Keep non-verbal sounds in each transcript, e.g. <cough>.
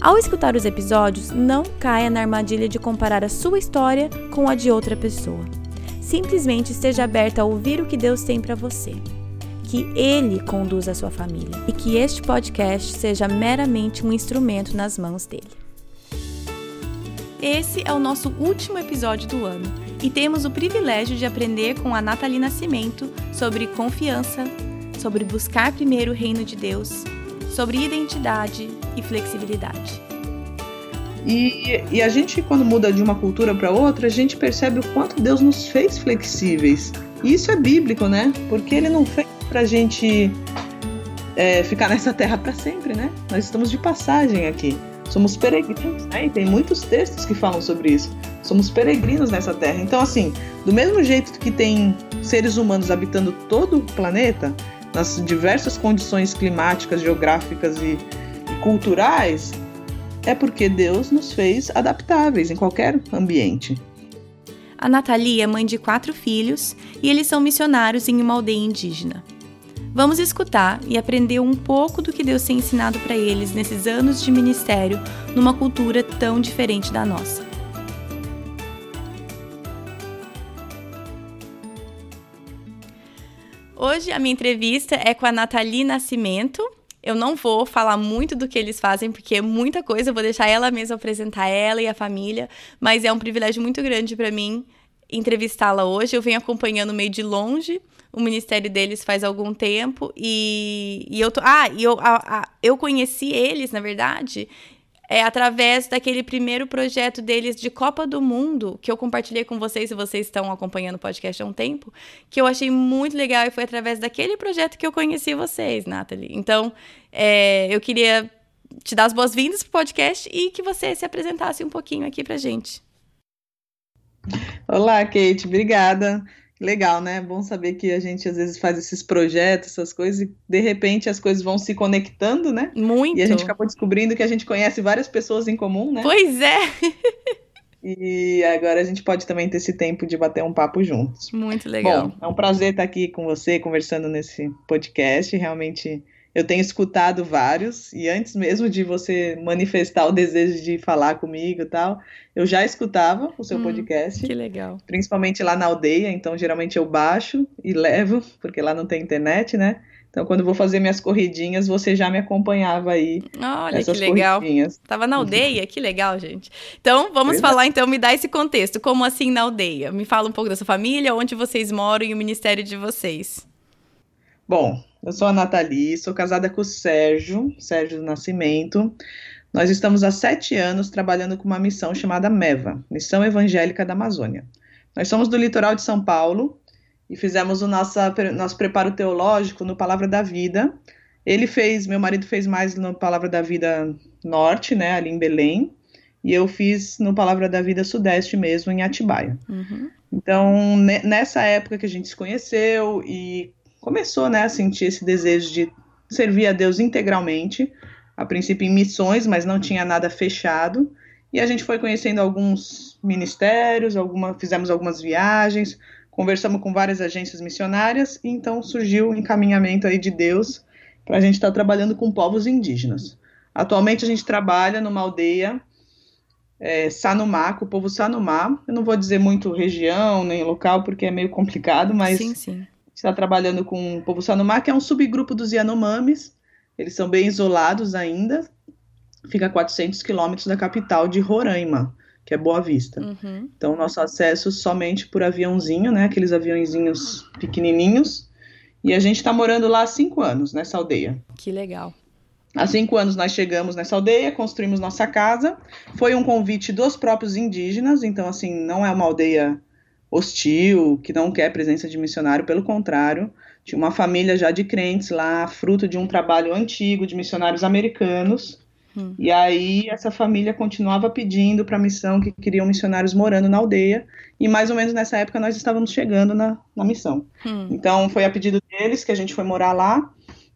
Ao escutar os episódios, não caia na armadilha de comparar a sua história com a de outra pessoa. Simplesmente esteja aberta a ouvir o que Deus tem para você. Que Ele conduza a sua família e que este podcast seja meramente um instrumento nas mãos dele. Esse é o nosso último episódio do ano e temos o privilégio de aprender com a Nathalie Nascimento sobre confiança, sobre buscar primeiro o reino de Deus sobre identidade e flexibilidade. E, e a gente, quando muda de uma cultura para outra, a gente percebe o quanto Deus nos fez flexíveis. E isso é bíblico, né? Porque Ele não fez para a gente é, ficar nessa terra para sempre, né? Nós estamos de passagem aqui. Somos peregrinos, né? E tem muitos textos que falam sobre isso. Somos peregrinos nessa terra. Então, assim, do mesmo jeito que tem seres humanos habitando todo o planeta, nas diversas condições climáticas, geográficas e, e culturais, é porque Deus nos fez adaptáveis em qualquer ambiente. A Natalia é mãe de quatro filhos e eles são missionários em uma aldeia indígena. Vamos escutar e aprender um pouco do que Deus tem ensinado para eles nesses anos de ministério numa cultura tão diferente da nossa. Hoje a minha entrevista é com a Nathalie Nascimento. Eu não vou falar muito do que eles fazem, porque é muita coisa, eu vou deixar ela mesma apresentar ela e a família, mas é um privilégio muito grande para mim entrevistá-la hoje. Eu venho acompanhando meio de longe o ministério deles faz algum tempo e, e eu tô, ah, e eu, a, a, eu conheci eles, na verdade, é através daquele primeiro projeto deles de Copa do Mundo, que eu compartilhei com vocês, se vocês estão acompanhando o podcast há um tempo, que eu achei muito legal e foi através daquele projeto que eu conheci vocês, Nathalie. Então, é, eu queria te dar as boas-vindas pro podcast e que você se apresentasse um pouquinho aqui pra gente. Olá, Kate, obrigada. Legal, né? Bom saber que a gente às vezes faz esses projetos, essas coisas, e de repente as coisas vão se conectando, né? Muito. E a gente acabou descobrindo que a gente conhece várias pessoas em comum, né? Pois é! E agora a gente pode também ter esse tempo de bater um papo juntos. Muito legal. Bom, é um prazer estar aqui com você, conversando nesse podcast. Realmente eu tenho escutado vários, e antes mesmo de você manifestar o desejo de falar comigo e tal, eu já escutava o seu hum, podcast. Que legal. Principalmente lá na aldeia, então geralmente eu baixo e levo, <laughs> porque lá não tem internet, né? Então, quando vou fazer minhas corridinhas, você já me acompanhava aí. Olha que legal. Tava na aldeia, que legal, gente. Então, vamos falar, então, me dá esse contexto. Como assim na aldeia? Me fala um pouco da sua família, onde vocês moram e o ministério de vocês. Bom, eu sou a Nathalie, sou casada com o Sérgio, Sérgio do Nascimento. Nós estamos há sete anos trabalhando com uma missão chamada MEVA, Missão Evangélica da Amazônia. Nós somos do litoral de São Paulo e fizemos o nosso, nosso preparo teológico no Palavra da Vida. Ele fez, meu marido fez mais no Palavra da Vida Norte, né, ali em Belém, e eu fiz no Palavra da Vida Sudeste mesmo, em Atibaia. Uhum. Então, nessa época que a gente se conheceu e começou né, a sentir esse desejo de servir a Deus integralmente, a princípio em missões, mas não tinha nada fechado. E a gente foi conhecendo alguns ministérios, alguma, fizemos algumas viagens, conversamos com várias agências missionárias, e então surgiu o encaminhamento aí de Deus para a gente estar tá trabalhando com povos indígenas. Atualmente a gente trabalha numa aldeia é, Sanumá, com o povo Sanumá. Eu não vou dizer muito região nem local, porque é meio complicado, mas sim, sim está trabalhando com o povo Sanomá, que é um subgrupo dos Yanomamis. Eles são bem isolados ainda. Fica a 400 quilômetros da capital de Roraima, que é Boa Vista. Uhum. Então, nosso acesso somente por aviãozinho, né? Aqueles aviãozinhos pequenininhos. E a gente está morando lá há cinco anos, nessa aldeia. Que legal. Há cinco anos nós chegamos nessa aldeia, construímos nossa casa. Foi um convite dos próprios indígenas, então, assim, não é uma aldeia hostil, que não quer presença de missionário, pelo contrário, tinha uma família já de crentes lá, fruto de um trabalho antigo de missionários americanos, Hum. E aí essa família continuava pedindo para a missão que queriam missionários morando na aldeia. E mais ou menos nessa época nós estávamos chegando na, na missão. Hum. Então foi a pedido deles que a gente foi morar lá.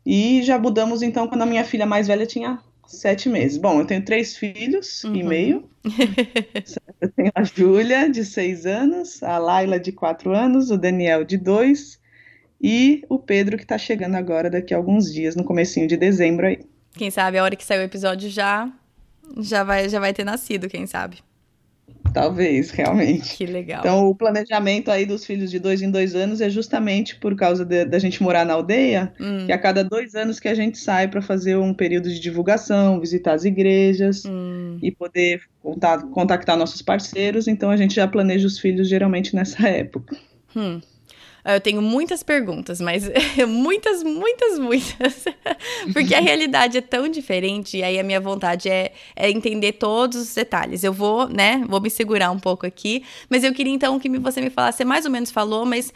E já mudamos então quando a minha filha mais velha tinha sete meses. Bom, eu tenho três filhos uhum. e meio. <laughs> eu tenho a Júlia, de seis anos, a Laila, de quatro anos, o Daniel, de dois, e o Pedro, que está chegando agora daqui a alguns dias, no comecinho de dezembro aí. Quem sabe a hora que sair o episódio já já vai já vai ter nascido, quem sabe. Talvez, realmente. Que legal. Então, o planejamento aí dos filhos de dois em dois anos é justamente por causa da gente morar na aldeia, hum. que a cada dois anos que a gente sai para fazer um período de divulgação, visitar as igrejas hum. e poder contactar nossos parceiros. Então, a gente já planeja os filhos geralmente nessa época. Hum. Eu tenho muitas perguntas, mas <laughs> muitas, muitas, muitas. <laughs> Porque a <laughs> realidade é tão diferente e aí a minha vontade é, é, entender todos os detalhes. Eu vou, né, vou me segurar um pouco aqui, mas eu queria então que você me falasse, você mais ou menos falou, mas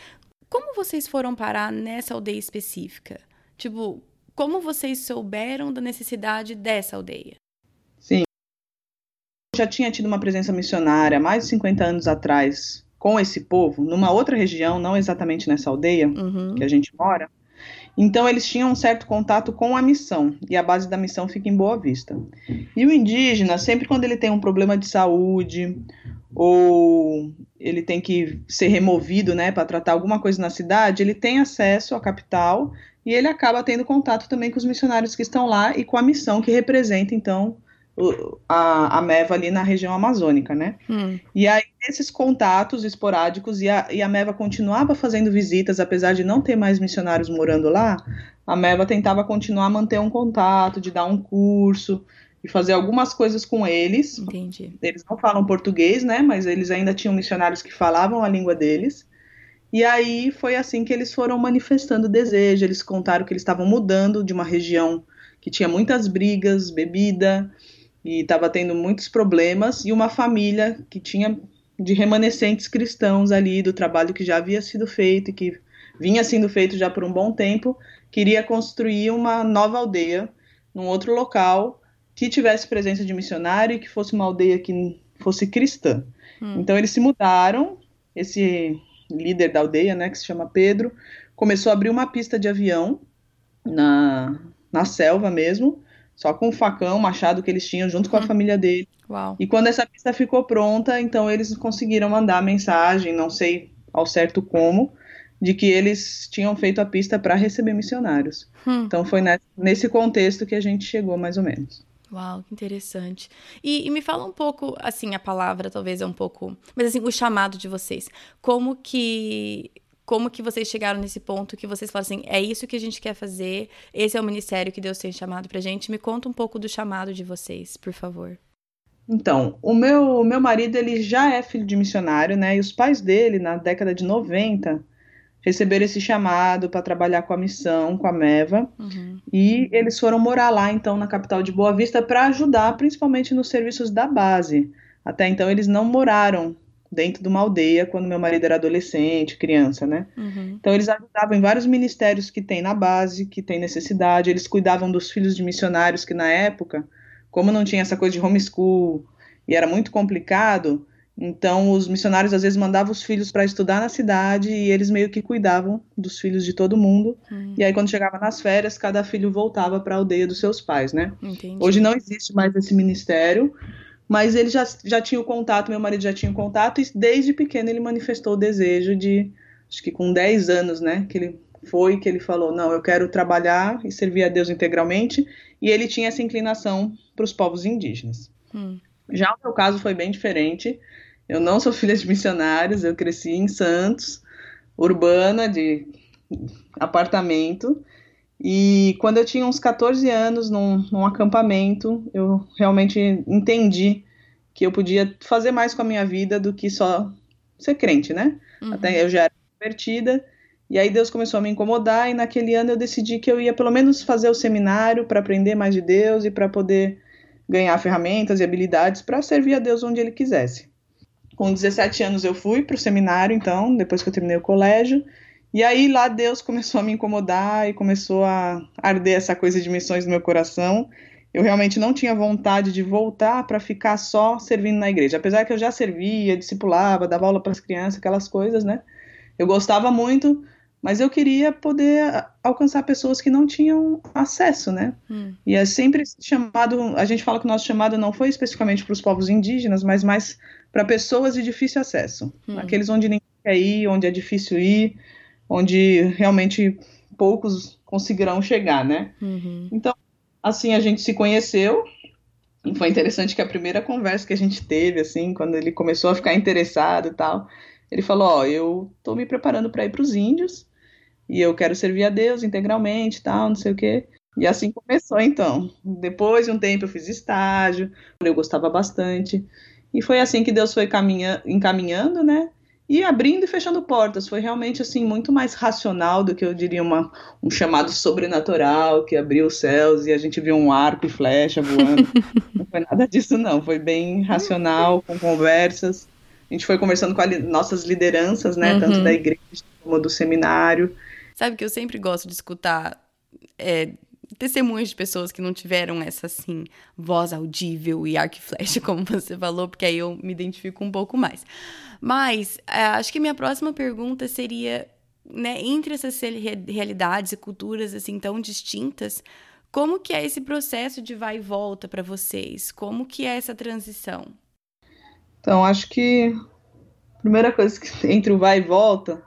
como vocês foram parar nessa aldeia específica? Tipo, como vocês souberam da necessidade dessa aldeia? Sim. Já tinha tido uma presença missionária mais de 50 anos atrás com esse povo numa outra região, não exatamente nessa aldeia uhum. que a gente mora. Então eles tinham um certo contato com a missão e a base da missão fica em Boa Vista. E o indígena, sempre quando ele tem um problema de saúde ou ele tem que ser removido, né, para tratar alguma coisa na cidade, ele tem acesso à capital e ele acaba tendo contato também com os missionários que estão lá e com a missão que representa então a, a Meva ali na região amazônica, né? Hum. E aí, esses contatos esporádicos, e a, e a Meva continuava fazendo visitas, apesar de não ter mais missionários morando lá, a Meva tentava continuar a manter um contato, de dar um curso, e fazer algumas coisas com eles. Entendi. Eles não falam português, né? Mas eles ainda tinham missionários que falavam a língua deles. E aí foi assim que eles foram manifestando desejo. Eles contaram que eles estavam mudando de uma região que tinha muitas brigas, bebida, e estava tendo muitos problemas, e uma família que tinha de remanescentes cristãos ali do trabalho que já havia sido feito e que vinha sendo feito já por um bom tempo, queria construir uma nova aldeia num outro local que tivesse presença de missionário e que fosse uma aldeia que fosse cristã. Hum. Então eles se mudaram, esse líder da aldeia, né, que se chama Pedro, começou a abrir uma pista de avião na, na selva mesmo, só com o facão, o machado que eles tinham junto com a uhum. família dele. Uau. E quando essa pista ficou pronta, então eles conseguiram mandar a mensagem, não sei ao certo como, de que eles tinham feito a pista para receber missionários. Hum. Então foi nesse contexto que a gente chegou, mais ou menos. Uau, que interessante. E, e, me fala um pouco, assim, a palavra talvez é um pouco, mas assim, o chamado de vocês. Como que como que vocês chegaram nesse ponto que vocês falam assim, é isso que a gente quer fazer, esse é o ministério que Deus tem chamado pra gente. Me conta um pouco do chamado de vocês, por favor. Então, o meu, o meu marido, ele já é filho de missionário, né? E os pais dele, na década de 90, receberam esse chamado para trabalhar com a missão, com a MEVA, uhum. e eles foram morar lá, então, na capital de Boa Vista, para ajudar, principalmente nos serviços da base. Até então, eles não moraram dentro de uma aldeia quando meu marido era adolescente, criança, né? Uhum. Então eles ajudavam em vários ministérios que tem na base, que tem necessidade, eles cuidavam dos filhos de missionários que na época, como não tinha essa coisa de homeschool e era muito complicado, então os missionários às vezes mandavam os filhos para estudar na cidade e eles meio que cuidavam dos filhos de todo mundo. Uhum. E aí quando chegava nas férias, cada filho voltava para a aldeia dos seus pais, né? Entendi. Hoje não existe mais esse ministério, mas ele já, já tinha o contato, meu marido já tinha o contato, e desde pequeno ele manifestou o desejo de, acho que com 10 anos, né, que ele foi, que ele falou, não, eu quero trabalhar e servir a Deus integralmente, e ele tinha essa inclinação para os povos indígenas. Hum. Já o meu caso foi bem diferente, eu não sou <laughs> filha de missionários, eu cresci em Santos, urbana, de apartamento, e quando eu tinha uns 14 anos, num, num, acampamento, eu realmente entendi que eu podia fazer mais com a minha vida do que só ser crente, né? Uhum. Até eu já era convertida. E aí Deus começou a me incomodar, e naquele ano eu decidi que eu ia pelo menos fazer o seminário para aprender mais de Deus e para poder ganhar ferramentas e habilidades para servir a Deus onde Ele quisesse. Com 17 anos eu fui para o seminário, então, depois que eu terminei o colégio, e aí lá Deus começou a me incomodar e começou a arder essa coisa de missões no meu coração. eu realmente não tinha vontade de voltar para ficar só servindo na igreja. Apesar que eu já servia, discipulava, dava aula para as crianças, aquelas coisas, né? Eu gostava muito, mas eu queria poder alcançar pessoas que não tinham acesso, né? Hum. E é sempre chamado, a gente fala que o nosso chamado não foi especificamente para os povos indígenas, mas mais para pessoas de difícil acesso, hum. aqueles onde ninguém quer ir, onde é difícil ir, onde realmente poucos conseguirão chegar, né? Uhum. Então, assim, a gente se conheceu, e foi interessante que a primeira conversa que a gente teve, assim, quando ele começou a ficar interessado e tal, ele falou: Ó, oh, eu tô me preparando para ir para os índios e eu quero servir a Deus integralmente, tal, não sei o quê. E assim começou, então. Depois de um tempo eu fiz estágio, eu gostava bastante. E foi assim que Deus foi caminha, encaminhando, né? E abrindo e fechando portas. Foi realmente assim muito mais racional do que eu diria uma, um chamado sobrenatural que abriu os céus e a gente viu um arco e flecha voando. <laughs> não foi nada disso, não. Foi bem racional, com conversas a gente foi conversando com li nossas lideranças, né, uhum. tanto da igreja como do seminário. Sabe que eu sempre gosto de escutar é, testemunhos de pessoas que não tiveram essa, assim, voz audível e arco e flecha, <laughs> como você falou, porque aí eu me identifico um pouco mais. Mas, é, acho que minha próxima pergunta seria, né, entre essas realidades e culturas, assim, tão distintas, como que é esse processo de vai e volta para vocês? Como que é essa transição? Então, acho que a primeira coisa que <laughs> entre o vai e volta,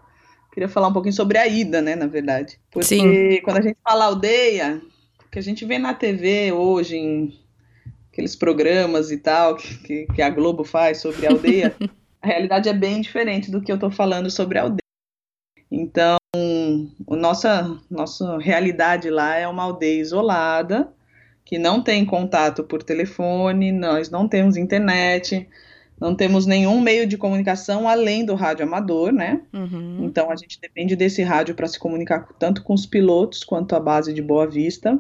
queria falar um pouquinho sobre a ida, né, na verdade. Porque Sim. quando a gente fala aldeia, que a gente vê na TV hoje, em aqueles programas e tal, que, que a Globo faz sobre a aldeia, <laughs> a realidade é bem diferente do que eu estou falando sobre a aldeia. Então, a nossa, nossa realidade lá é uma aldeia isolada, que não tem contato por telefone, nós não temos internet, não temos nenhum meio de comunicação além do rádio amador, né? Uhum. Então a gente depende desse rádio para se comunicar tanto com os pilotos quanto a base de Boa Vista,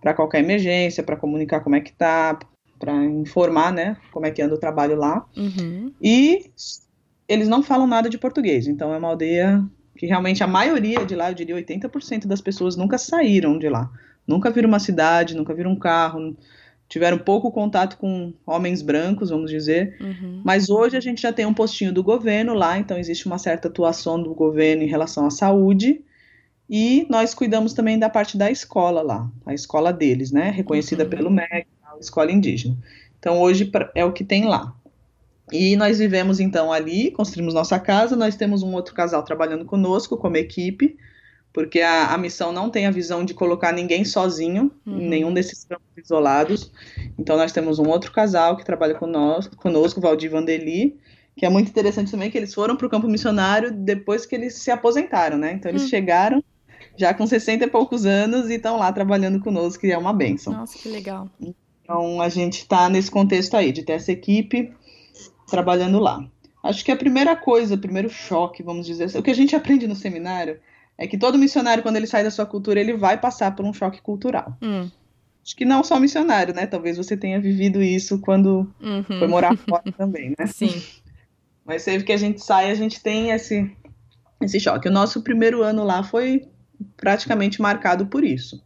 para qualquer emergência, para comunicar como é que tá, para informar, né, como é que anda o trabalho lá. Uhum. E eles não falam nada de português, então é uma aldeia que realmente a maioria de lá, eu diria 80% das pessoas nunca saíram de lá. Nunca viram uma cidade, nunca viram um carro, tiveram pouco contato com homens brancos, vamos dizer. Uhum. Mas hoje a gente já tem um postinho do governo lá, então existe uma certa atuação do governo em relação à saúde. E nós cuidamos também da parte da escola lá, a escola deles, né? Reconhecida uhum. pelo MEC, escola indígena. Então hoje é o que tem lá. E nós vivemos então ali, construímos nossa casa, nós temos um outro casal trabalhando conosco como equipe porque a, a, missão não tem a visão de colocar ninguém sozinho uhum. em nenhum desses campos isolados. Então nós temos um outro casal que trabalha conosco, conosco Valdir Vandeli, que é muito interessante também que eles foram para o campo missionário depois que eles se aposentaram, né? Então eles uhum. chegaram já com 60 e poucos anos e estão lá trabalhando conosco, que é uma benção. Nossa, que legal. Então a gente está nesse contexto aí, de ter essa equipe trabalhando lá. Acho que a primeira coisa, o primeiro choque, vamos dizer, o que a gente aprende no seminário é que todo missionário, quando ele sai da sua cultura, ele vai passar por um choque cultural. Hum. Acho que não só missionário, né? Talvez você tenha vivido isso quando uhum. foi morar fora <laughs> também, né? Sim. Mas sempre que a gente sai, a gente tem esse, esse choque. O nosso primeiro ano lá foi praticamente marcado por isso.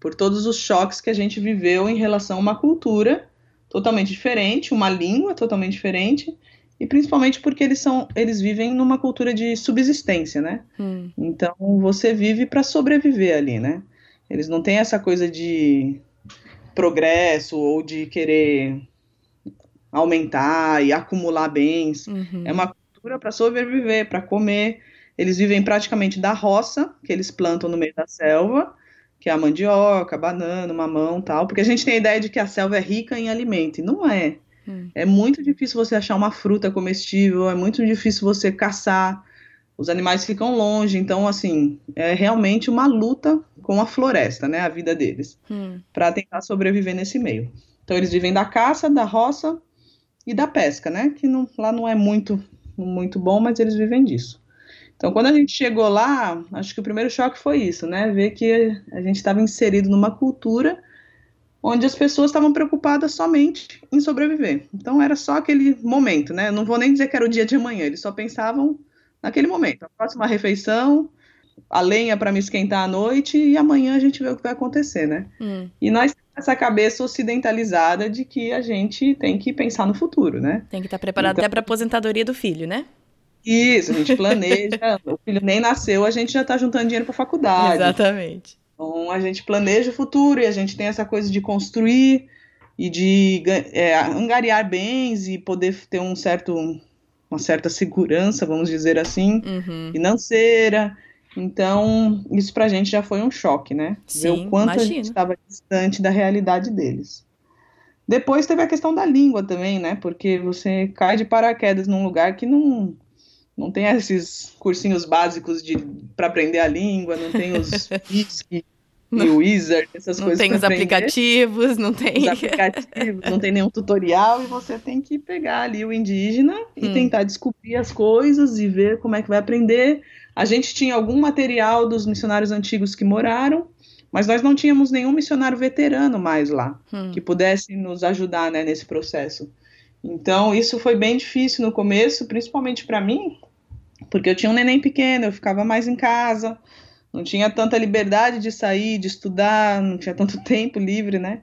Por todos os choques que a gente viveu em relação a uma cultura totalmente diferente, uma língua totalmente diferente e principalmente porque eles são eles vivem numa cultura de subsistência, né? Hum. Então você vive para sobreviver ali, né? Eles não têm essa coisa de progresso ou de querer aumentar e acumular bens. Uhum. É uma cultura para sobreviver, para comer. Eles vivem praticamente da roça que eles plantam no meio da selva, que é a mandioca, a banana, mamão, tal. Porque a gente tem a ideia de que a selva é rica em alimento, e não é. Hum. É muito difícil você achar uma fruta comestível, é muito difícil você caçar. Os animais ficam longe, então, assim, é realmente uma luta com a floresta, né? A vida deles, hum. para tentar sobreviver nesse meio. Então, eles vivem da caça, da roça e da pesca, né? Que não, lá não é muito, muito bom, mas eles vivem disso. Então, quando a gente chegou lá, acho que o primeiro choque foi isso, né? Ver que a gente estava inserido numa cultura onde as pessoas estavam preocupadas somente em sobreviver. Então era só aquele momento, né? Não vou nem dizer que era o dia de amanhã, eles só pensavam naquele momento. A próxima refeição, a lenha para me esquentar à noite e amanhã a gente vê o que vai acontecer, né? Hum. E nós essa cabeça ocidentalizada de que a gente tem que pensar no futuro, né? Tem que estar preparado então, até para aposentadoria do filho, né? Isso, a gente planeja. <laughs> o filho nem nasceu, a gente já está juntando dinheiro para faculdade. Exatamente. Então a gente planeja o futuro e a gente tem essa coisa de construir e de é, angariar bens e poder ter um certo, uma certa segurança, vamos dizer assim, uhum. financeira. Então, isso pra gente já foi um choque, né? Sim, Ver o quanto imagino. a gente estava distante da realidade deles. Depois teve a questão da língua também, né? Porque você cai de paraquedas num lugar que não não tem esses cursinhos básicos de para aprender a língua, não tem os <laughs> e o Wizard, essas Não coisas. tem pra os aprender. aplicativos, não tem. Os aplicativos, não tem nenhum tutorial e você tem que pegar ali o indígena e Hum. tentar descobrir as coisas e ver como é que vai aprender. A gente tinha algum material dos missionários antigos que moraram, mas nós não tínhamos nenhum missionário veterano mais lá Hum. que pudesse nos ajudar né, nesse processo. Então, isso foi bem difícil no começo, principalmente para mim, porque eu tinha um neném pequeno, eu ficava mais em casa, não tinha tanta liberdade de sair, de estudar, não tinha tanto <laughs> tempo livre, né?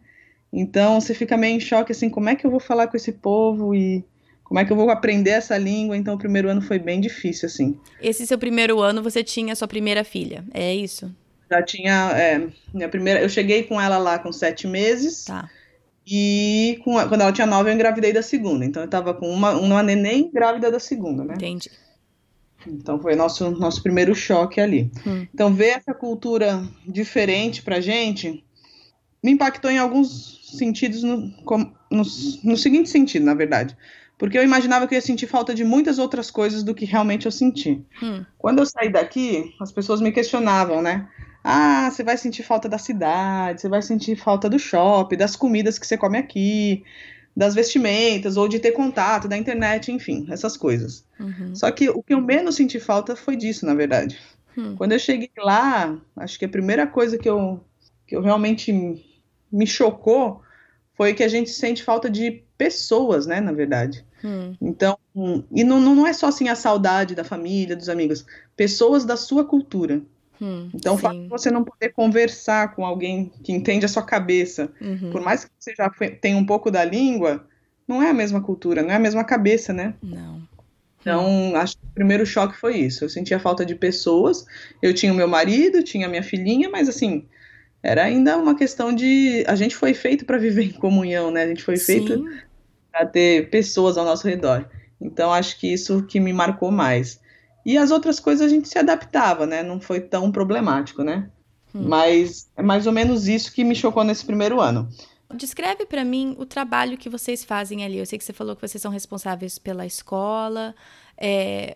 Então, você fica meio em choque, assim, como é que eu vou falar com esse povo e como é que eu vou aprender essa língua? Então, o primeiro ano foi bem difícil, assim. Esse seu primeiro ano, você tinha sua primeira filha, é isso? Já tinha, é, minha primeira, eu cheguei com ela lá com sete meses, Tá. E com a- quando ela tinha nove, eu engravidei da segunda. Então eu tava com uma, uma neném grávida da segunda, né? Entendi. Então foi nosso, nosso primeiro choque ali. Hum. Então ver essa cultura diferente pra gente me impactou em alguns sentidos, no, no, no seguinte sentido, na verdade. Porque eu imaginava que eu ia sentir falta de muitas outras coisas do que realmente eu senti. Hum. Quando eu saí daqui, as pessoas me questionavam, né? Ah, você vai sentir falta da cidade, você vai sentir falta do shopping, das comidas que você come aqui, das vestimentas, ou de ter contato, da internet, enfim, essas coisas. Uhum. Só que o que eu menos senti falta foi disso, na verdade. Hum. Quando eu cheguei lá, acho que a primeira coisa que eu, que eu realmente me chocou foi que a gente sente falta de pessoas, né, na verdade. Hum. Então, e não, não é só assim a saudade da família, dos amigos, pessoas da sua cultura. Hum. Então, o fato de Sim. você não poder conversar com alguém que entende a sua cabeça, Uhum. por mais que você já tenha um pouco da língua, não é a mesma cultura, não é a mesma cabeça, né? Não. Então, acho que o primeiro choque foi isso. Eu sentia falta de pessoas. Eu tinha o meu marido, tinha a minha filhinha, mas assim, era ainda uma questão de. A gente foi feito para viver <laughs> em comunhão, né? A gente foi feito para ter pessoas ao nosso redor. Então, acho que isso que me marcou mais. E as outras coisas a gente se adaptava, né? Não foi tão problemático, né? Hum. Mas é mais ou menos isso que me chocou nesse primeiro ano. Descreve pra mim o trabalho que vocês fazem ali. Eu sei que você falou que vocês são responsáveis pela escola. É,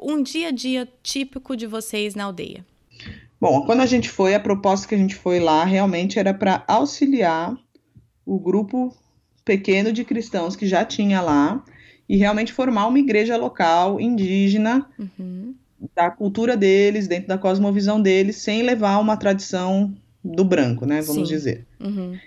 um dia a dia típico de vocês na aldeia. Bom, quando a gente foi, a proposta que a gente foi lá realmente era para auxiliar o grupo pequeno de cristãos que já tinha lá e realmente formar uma igreja local, indígena, Uhum. da cultura deles, dentro da cosmovisão deles, sem levar uma tradição do branco, né? Vamos Sim. dizer. Uhum.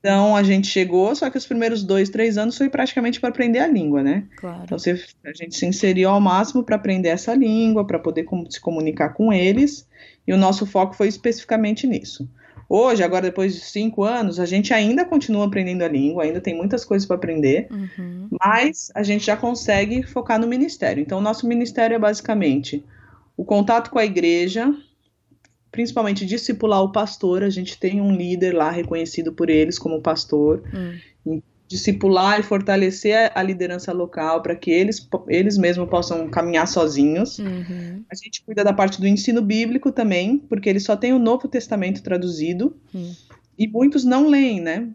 Então a gente chegou, só que os primeiros dois, três anos foi praticamente para aprender a língua, né? Claro. Então você, a gente se inseriu ao máximo para aprender essa língua, para poder com- se comunicar com eles, e o nosso foco foi especificamente nisso. Hoje, agora depois de cinco anos, a gente ainda continua aprendendo a língua, ainda tem muitas coisas para aprender, Uhum. mas a gente já consegue focar no ministério. Então, o nosso ministério é basicamente o contato com a igreja, principalmente discipular o pastor. A gente tem um líder lá reconhecido por eles como pastor Hum. Discipular e fortalecer a liderança local para que eles, eles mesmos possam caminhar sozinhos. Uhum. A gente cuida da parte do ensino bíblico também, porque eles só têm o Novo Testamento traduzido Hum. e muitos não leem, né?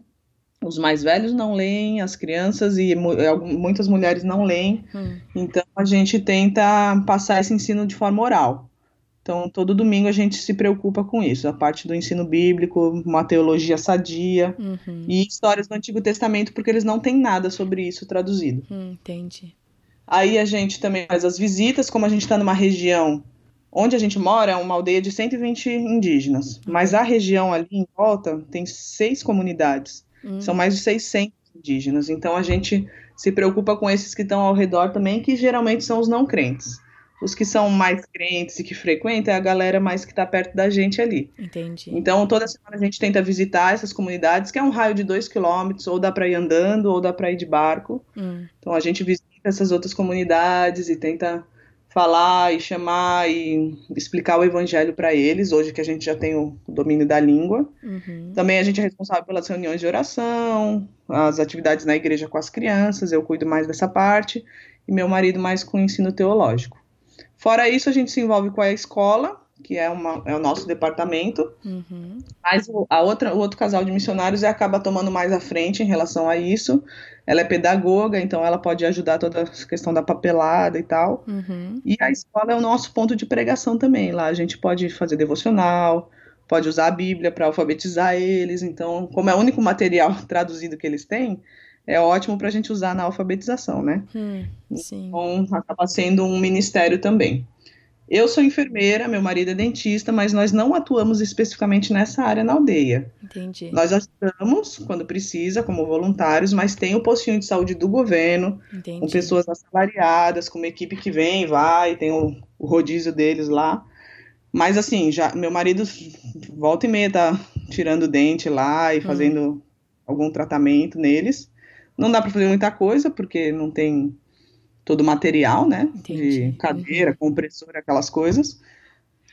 Os mais velhos não leem, as crianças e muitas mulheres não leem. Hum. Então a gente tenta passar esse ensino de forma oral. Então todo domingo a gente se preocupa com isso, a parte do ensino bíblico, uma teologia sadia Uhum. e histórias do Antigo Testamento, porque eles não têm nada sobre isso traduzido. Hum, entendi. Aí a gente também faz as visitas, como a gente está numa região onde a gente mora, é uma aldeia de 120 indígenas, mas a região ali em volta tem seis comunidades, Hum. são mais de 600 indígenas, então a gente se preocupa com esses que estão ao redor também, que geralmente são os não crentes. Os que são mais crentes e que frequentam é a galera mais que está perto da gente ali. Entendi. Então, toda semana a gente tenta visitar essas comunidades, que é um raio de dois quilômetros, ou dá para ir andando, ou dá para ir de barco. Hum. Então, a gente visita essas outras comunidades e tenta falar e chamar e explicar o evangelho para eles, hoje que a gente já tem o domínio da língua. Uhum. Também a gente é responsável pelas reuniões de oração, as atividades na igreja com as crianças, eu cuido mais dessa parte, e meu marido mais com o ensino teológico. Fora isso, a gente se envolve com a escola, que é, uma, é o nosso departamento, Uhum. mas o, a outra, o outro casal de missionários acaba tomando mais à frente em relação a isso. Ela é pedagoga, então ela pode ajudar toda a questão da papelada e tal. Uhum. E a escola é o nosso ponto de pregação também. Lá a gente pode fazer devocional, pode usar a Bíblia para alfabetizar eles. Então, como é o único material <laughs> traduzido que eles têm, é ótimo para a gente usar na alfabetização, né? Hum, sim. Então, acaba sendo um ministério também. Eu sou enfermeira, meu marido é dentista, mas nós não atuamos especificamente nessa área na aldeia. Entendi. Nós ajudamos quando precisa, como voluntários, mas tem o postinho de saúde do governo, Entendi. com pessoas assalariadas, com uma equipe que vem, vai, tem o, o rodízio deles lá. Mas assim, já meu marido volta e meia tá tirando dente lá e fazendo algum tratamento neles. Não dá para fazer muita coisa porque não tem todo o material, né? Entendi. De cadeira, compressor, aquelas coisas.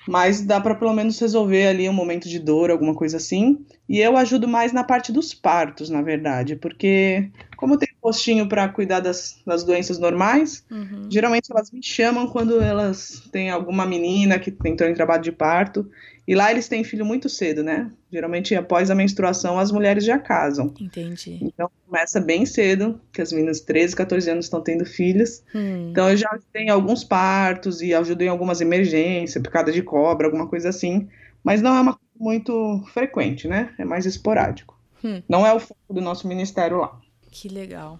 Mas dá para pelo menos resolver ali um momento de dor, alguma coisa assim. E eu ajudo mais na parte dos partos, na verdade, porque como tem postinho para cuidar das, das doenças normais, Uhum. geralmente elas me chamam quando elas têm alguma menina que entrou em trabalho de parto. E lá eles têm filho muito cedo, né? Geralmente após a menstruação as mulheres já casam. Entendi. Então começa bem cedo, que as meninas de 13, 14 anos estão tendo filhos. Hum, Então eu já em alguns partos e ajudo em algumas emergências, picada de cobra, alguma coisa assim. Mas não é uma coisa muito frequente, né? É mais esporádico. Hum. Não é o foco do nosso ministério lá. que legal.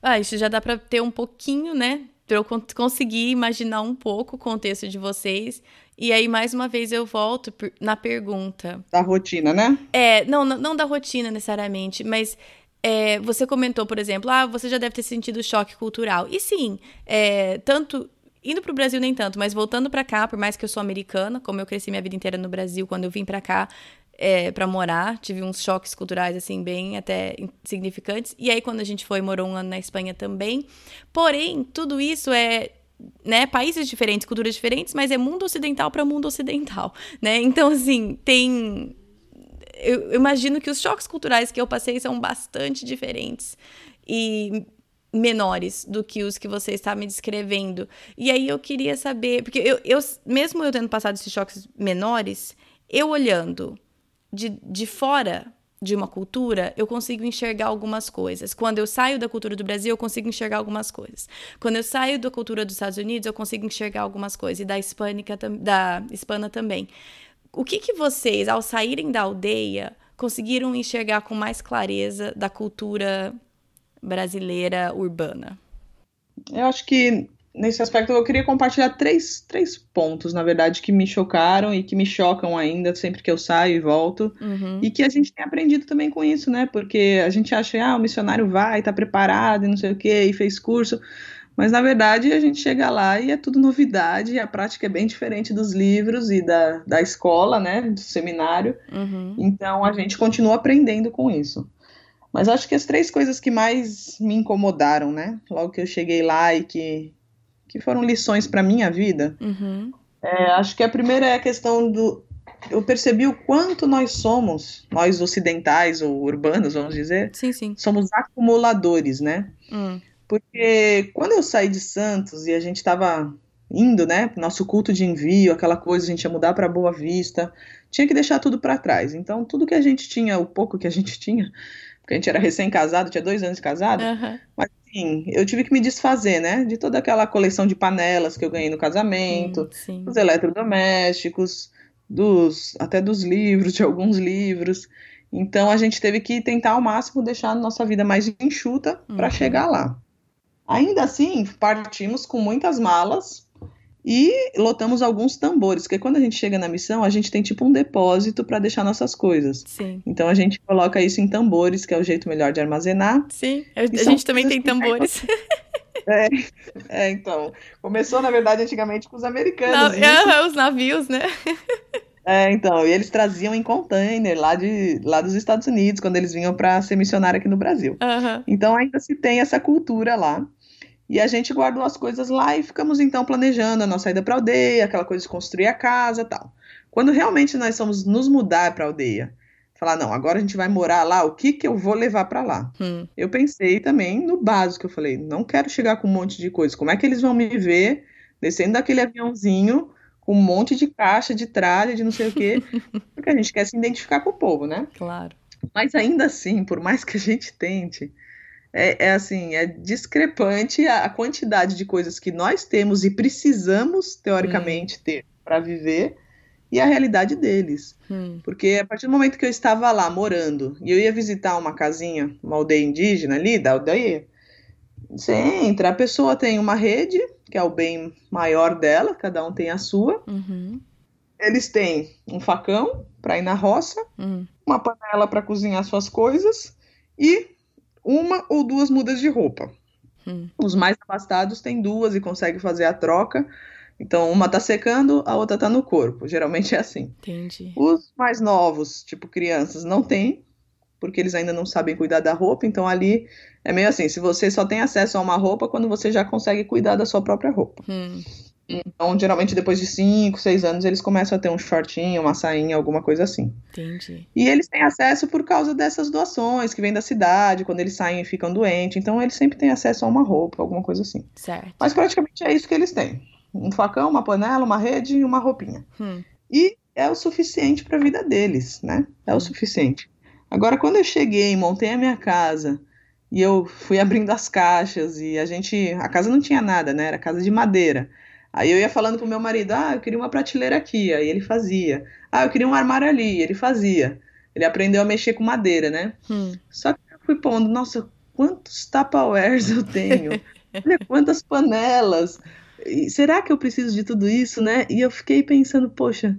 Ah, isso já dá pra ter um pouquinho, né? Pra eu con- conseguir imaginar um pouco o contexto de vocês. E aí, mais uma vez, eu volto na pergunta. Da rotina, né? É, não, não, não da rotina necessariamente, mas é, você comentou, por exemplo, ah, você já deve ter sentido choque cultural. E sim, é, tanto indo pro Brasil nem tanto, mas voltando pra cá, por mais que eu sou americana, como eu cresci minha vida inteira no Brasil, quando eu vim pra cá é, para morar, tive uns choques culturais assim bem até significantes. E aí quando a gente foi morou um ano na Espanha também. Porém, tudo isso é né, países diferentes, culturas diferentes, mas é mundo ocidental para mundo ocidental, <laughs> né? Então assim, tem eu imagino que os choques culturais que eu passei são bastante diferentes e menores do que os que você está me descrevendo. E aí eu queria saber, porque eu, eu mesmo eu tendo passado esses choques menores, eu olhando de, de fora de uma cultura, eu consigo enxergar algumas coisas. Quando eu saio da cultura do Brasil, eu consigo enxergar algumas coisas. Quando eu saio da cultura dos Estados Unidos, eu consigo enxergar algumas coisas. E da hispânica, da hispana também. O que, que vocês, ao saírem da aldeia, conseguiram enxergar com mais clareza da cultura brasileira urbana? Eu acho que nesse aspecto eu queria compartilhar três, três pontos, na verdade, que me chocaram e que me chocam ainda sempre que eu saio e volto. Uhum. E que a gente tem aprendido também com isso, né? Porque a gente acha, ah, o missionário vai, tá preparado e não sei o quê, e fez curso. Mas na verdade a gente chega lá e é tudo novidade, e a prática é bem diferente dos livros e da, da escola, né? Do seminário. Uhum. Então a gente continua aprendendo com isso. Mas acho que as três coisas que mais me incomodaram, né? Logo que eu cheguei lá e que, que foram lições para minha vida, Uhum. é, acho que a primeira é a questão do. Eu percebi o quanto nós somos, nós ocidentais ou urbanos, vamos dizer, Sim, sim. somos acumuladores, né? Hum. Porque quando eu saí de Santos e a gente estava indo, né, nosso culto de envio, aquela coisa, a gente ia mudar para Boa Vista, tinha que deixar tudo para trás. Então, tudo que a gente tinha, o pouco que a gente <laughs> tinha, porque a gente era recém-casado, tinha dois anos de casado, Aham. mas assim, eu tive que me desfazer, né, de toda aquela coleção de panelas que eu ganhei no casamento, Hum, sim. dos eletrodomésticos, dos até dos livros, de alguns livros. Então a gente teve que tentar ao máximo deixar a nossa vida mais enxuta para Uhum. chegar lá. Ainda assim, partimos com muitas malas e lotamos alguns tambores, porque quando a gente chega na missão, a gente tem tipo um depósito para deixar nossas coisas. Sim. Então a gente coloca isso em tambores, que é o jeito melhor de armazenar. Sim. A, a gente também tem tambores. <laughs> É, é, então. Começou, na verdade, antigamente com os americanos. Não, os navios, né? <laughs> É, então, e eles traziam em container lá, de, lá dos Estados Unidos, quando eles vinham para ser missionário aqui no Brasil. Então ainda se tem essa cultura lá. E a gente guardou as coisas lá e ficamos então planejando a nossa ida para a aldeia, aquela coisa de construir a casa tal. Quando realmente nós fomos nos mudar para a aldeia, falar, não, agora a gente vai morar lá, o que que eu vou levar para lá? Hum. Eu pensei também no básico, eu falei, não quero chegar com um monte de coisa, como é que eles vão me ver descendo daquele aviãozinho com um monte de caixa, de tralha, de não sei o quê, <laughs> porque a gente quer se identificar com o povo, né? Claro. Mas ainda assim, por mais que a gente tente, é, é assim, é discrepante a, a, quantidade de coisas que nós temos e precisamos, teoricamente, hum. ter para viver e a realidade deles. Hum. Porque a partir do momento que eu estava lá morando e eu ia visitar uma casinha, uma aldeia indígena ali, da aldeia, você entra, a pessoa tem uma rede, que é o bem maior dela, cada um tem a sua. Uhum. Eles têm um facão para ir na roça, uhum. uma panela para cozinhar suas coisas e uma ou duas mudas de roupa. Uhum. Os mais abastados têm duas e conseguem fazer a troca. Então, uma tá secando, a outra tá no corpo. Geralmente é assim. Entendi. Os mais novos, tipo crianças, não tem, porque eles ainda não sabem cuidar da roupa. Então, ali é meio assim: se você só tem acesso a uma roupa quando você já consegue cuidar da sua própria roupa. Hum. Então, geralmente, depois de 5, 6 anos, eles começam a ter um shortinho, uma sainha, alguma coisa assim. Entendi. E eles têm acesso por causa dessas doações que vêm da cidade, quando eles saem e ficam doentes. Então, eles sempre têm acesso a uma roupa, alguma coisa assim. Certo. Mas praticamente é isso que eles têm um facão, uma panela, uma rede e uma roupinha. Hum. E é o suficiente para a vida deles, né? É o suficiente. Agora, quando eu cheguei, montei a minha casa e eu fui abrindo as caixas e a gente, a casa não tinha nada, né? Era casa de madeira. Aí eu ia falando pro meu marido, ah, eu queria uma prateleira aqui, aí ele fazia. Ah, eu queria um armário ali, ele fazia. Ele aprendeu a mexer com madeira, né? Hum. Só que eu fui pondo, nossa, quantos tapawares eu tenho? Olha quantas panelas será que eu preciso de tudo isso, né? E eu fiquei pensando, poxa,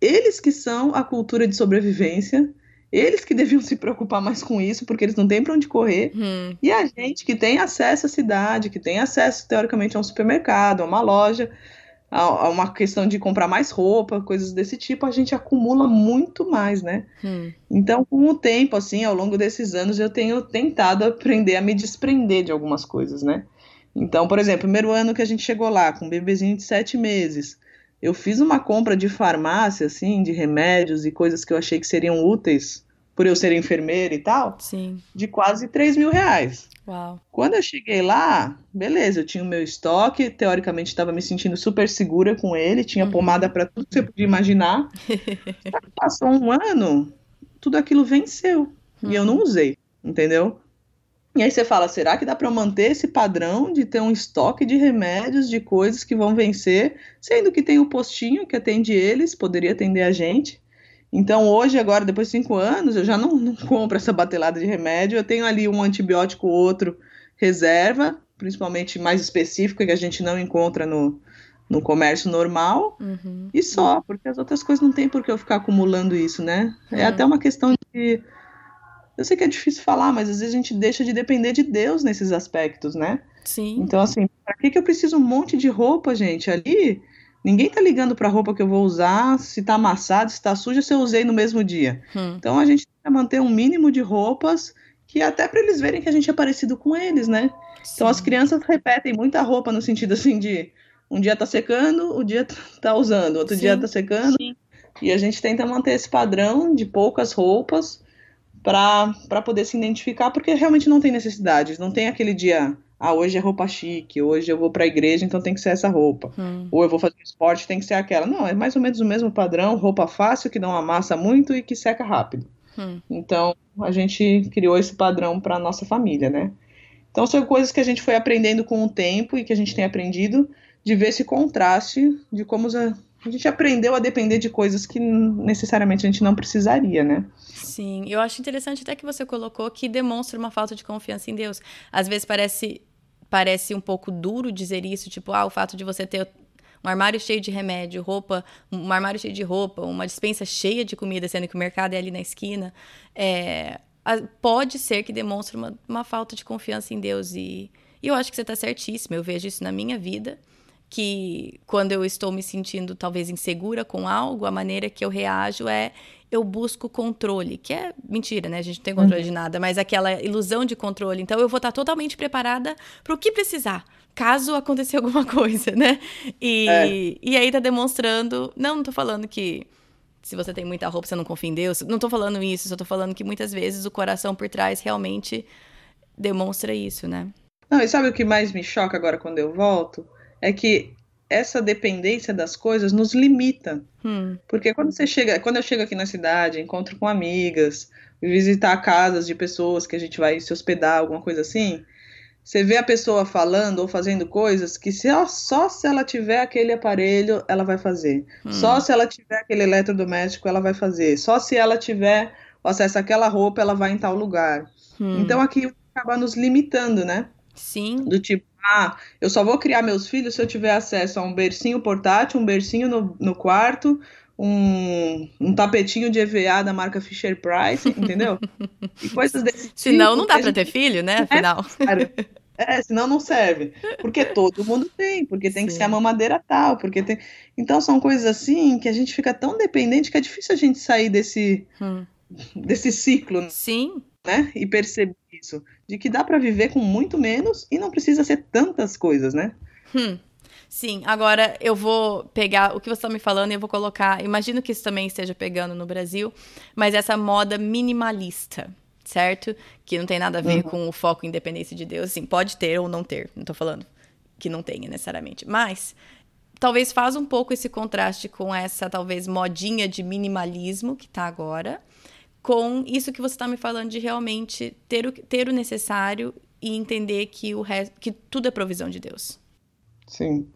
eles que são a cultura de sobrevivência, eles que deviam se preocupar mais com isso, porque eles não têm para onde correr. Hum. E a gente que tem acesso à cidade, que tem acesso, teoricamente, a um supermercado, a uma loja, a, uma questão de comprar mais roupa, coisas desse tipo, a gente acumula muito mais, né? Hum. Então, com o tempo, assim, ao longo desses anos, eu tenho tentado aprender a me desprender de algumas coisas, né? Então, por exemplo, primeiro ano que a gente chegou lá, com um bebezinho de sete meses, eu fiz uma compra de farmácia, assim, de remédios e coisas que eu achei que seriam úteis, por eu ser enfermeira e tal, Sim. de quase 3 mil reais. Uau. Quando eu cheguei lá, beleza, eu tinha o meu estoque, teoricamente estava me sentindo super segura com ele, tinha Uhum. pomada para tudo que você podia imaginar. <laughs> Passou um ano, tudo aquilo venceu e eu não usei, entendeu? E aí você fala, será que dá para manter esse padrão de ter um estoque de remédios, de coisas que vão vencer, sendo que tem o postinho que atende eles, poderia atender a gente? Então hoje, agora, depois de cinco anos, eu já não, não <laughs> compro essa batelada de remédio, eu tenho ali um antibiótico ou outro reserva, principalmente mais específico, que a gente não encontra no, no comércio normal, Uhum. e só, porque as outras coisas não tem por que eu ficar acumulando isso, né? É Hum. até uma questão de. Eu sei que é difícil falar, mas às vezes a gente deixa de depender de Deus nesses aspectos, né? Sim. Então, assim, pra que, que eu preciso um monte de roupa, gente? Ali, ninguém tá ligando pra roupa que eu vou usar, se tá amassado, se tá suja, se eu usei no mesmo dia. Hum. Então a gente tem que manter um mínimo de roupas que até para eles verem que a gente é parecido com eles, né? Então as Sim. crianças repetem muita roupa no sentido assim de um dia tá secando, o dia tá usando, outro dia Sim. tá secando, Sim. e a gente tenta manter esse padrão de poucas roupas para poder se identificar, porque realmente não tem necessidade, não tem aquele dia, ah, hoje é roupa chique, hoje eu vou para a igreja, então tem que ser essa roupa. Hum. Ou eu vou fazer esporte, tem que ser aquela. Não, é mais ou menos o mesmo padrão, roupa fácil, que não amassa muito e que seca rápido. Hum. Então, a gente criou esse padrão para nossa família, né? Então, são coisas que a gente foi aprendendo com o tempo e que a gente tem aprendido de ver esse contraste de como os- a gente aprendeu a depender de coisas que necessariamente a gente não precisaria, né? Sim, eu acho interessante até que você colocou que demonstra uma falta de confiança em Deus. Às vezes parece parece um pouco duro dizer isso, tipo, ah, o fato de você ter um armário cheio de remédio, roupa, um armário cheio de roupa, uma dispensa cheia de comida, sendo que o mercado é ali na esquina, é, pode ser que demonstre uma, uma falta de confiança em Deus e E eu acho que você está certíssima, eu vejo isso na minha vida, que quando eu estou me sentindo talvez insegura com algo, a maneira que eu reajo é eu busco controle, que é mentira, né? A gente não tem controle uhum. de nada, mas aquela ilusão de controle. Então eu vou estar totalmente preparada para o que precisar, caso acontecer <laughs> alguma coisa, né? E, é. e aí tá demonstrando. Não, não tô falando que se você tem muita roupa, você não confia em Deus. Não tô falando isso, só tô falando que muitas vezes o coração por trás realmente demonstra isso, né? Não, e sabe o que mais me choca agora quando eu volto? É que essa dependência das coisas nos limita. Hum. Porque quando você chega, quando eu chego aqui na cidade, encontro com amigas, visitar casas de pessoas que a gente vai se hospedar, alguma coisa assim, você vê a pessoa falando ou fazendo coisas que só, só se ela tiver aquele aparelho, ela vai fazer. Hum. Só se ela tiver aquele eletrodoméstico, ela vai fazer. Só se ela tiver acesso àquela roupa, ela vai em tal lugar. Hum. Então aqui acaba nos limitando, né? Sim. Do tipo, ah, eu só vou criar meus filhos se eu tiver acesso a um bercinho portátil, um bercinho no, no quarto, um, um tapetinho de EVA da marca Fisher Price, entendeu? <laughs> E coisas desse tipo. Senão não dá para ter filho, né? Afinal. É, é, senão não serve. Porque todo mundo tem, porque tem Sim. que ser a mamadeira tal, porque tem. Então são coisas assim que a gente fica tão dependente que é difícil a gente sair desse, hum. desse ciclo. Sim. Né? E perceber isso. De que dá para viver com muito menos e não precisa ser tantas coisas, né? Hum. Sim, agora eu vou pegar o que você está me falando e eu vou colocar. Imagino que isso também esteja pegando no Brasil, mas essa moda minimalista, certo? Que não tem nada a ver uhum. com o foco em independência de Deus. Assim, pode ter ou não ter, não estou falando que não tenha necessariamente. Mas talvez faz um pouco esse contraste com essa, talvez, modinha de minimalismo que está agora, com isso que você está me falando de realmente ter o, ter o necessário e entender que, o resto, que tudo é provisão de Deus. Sim.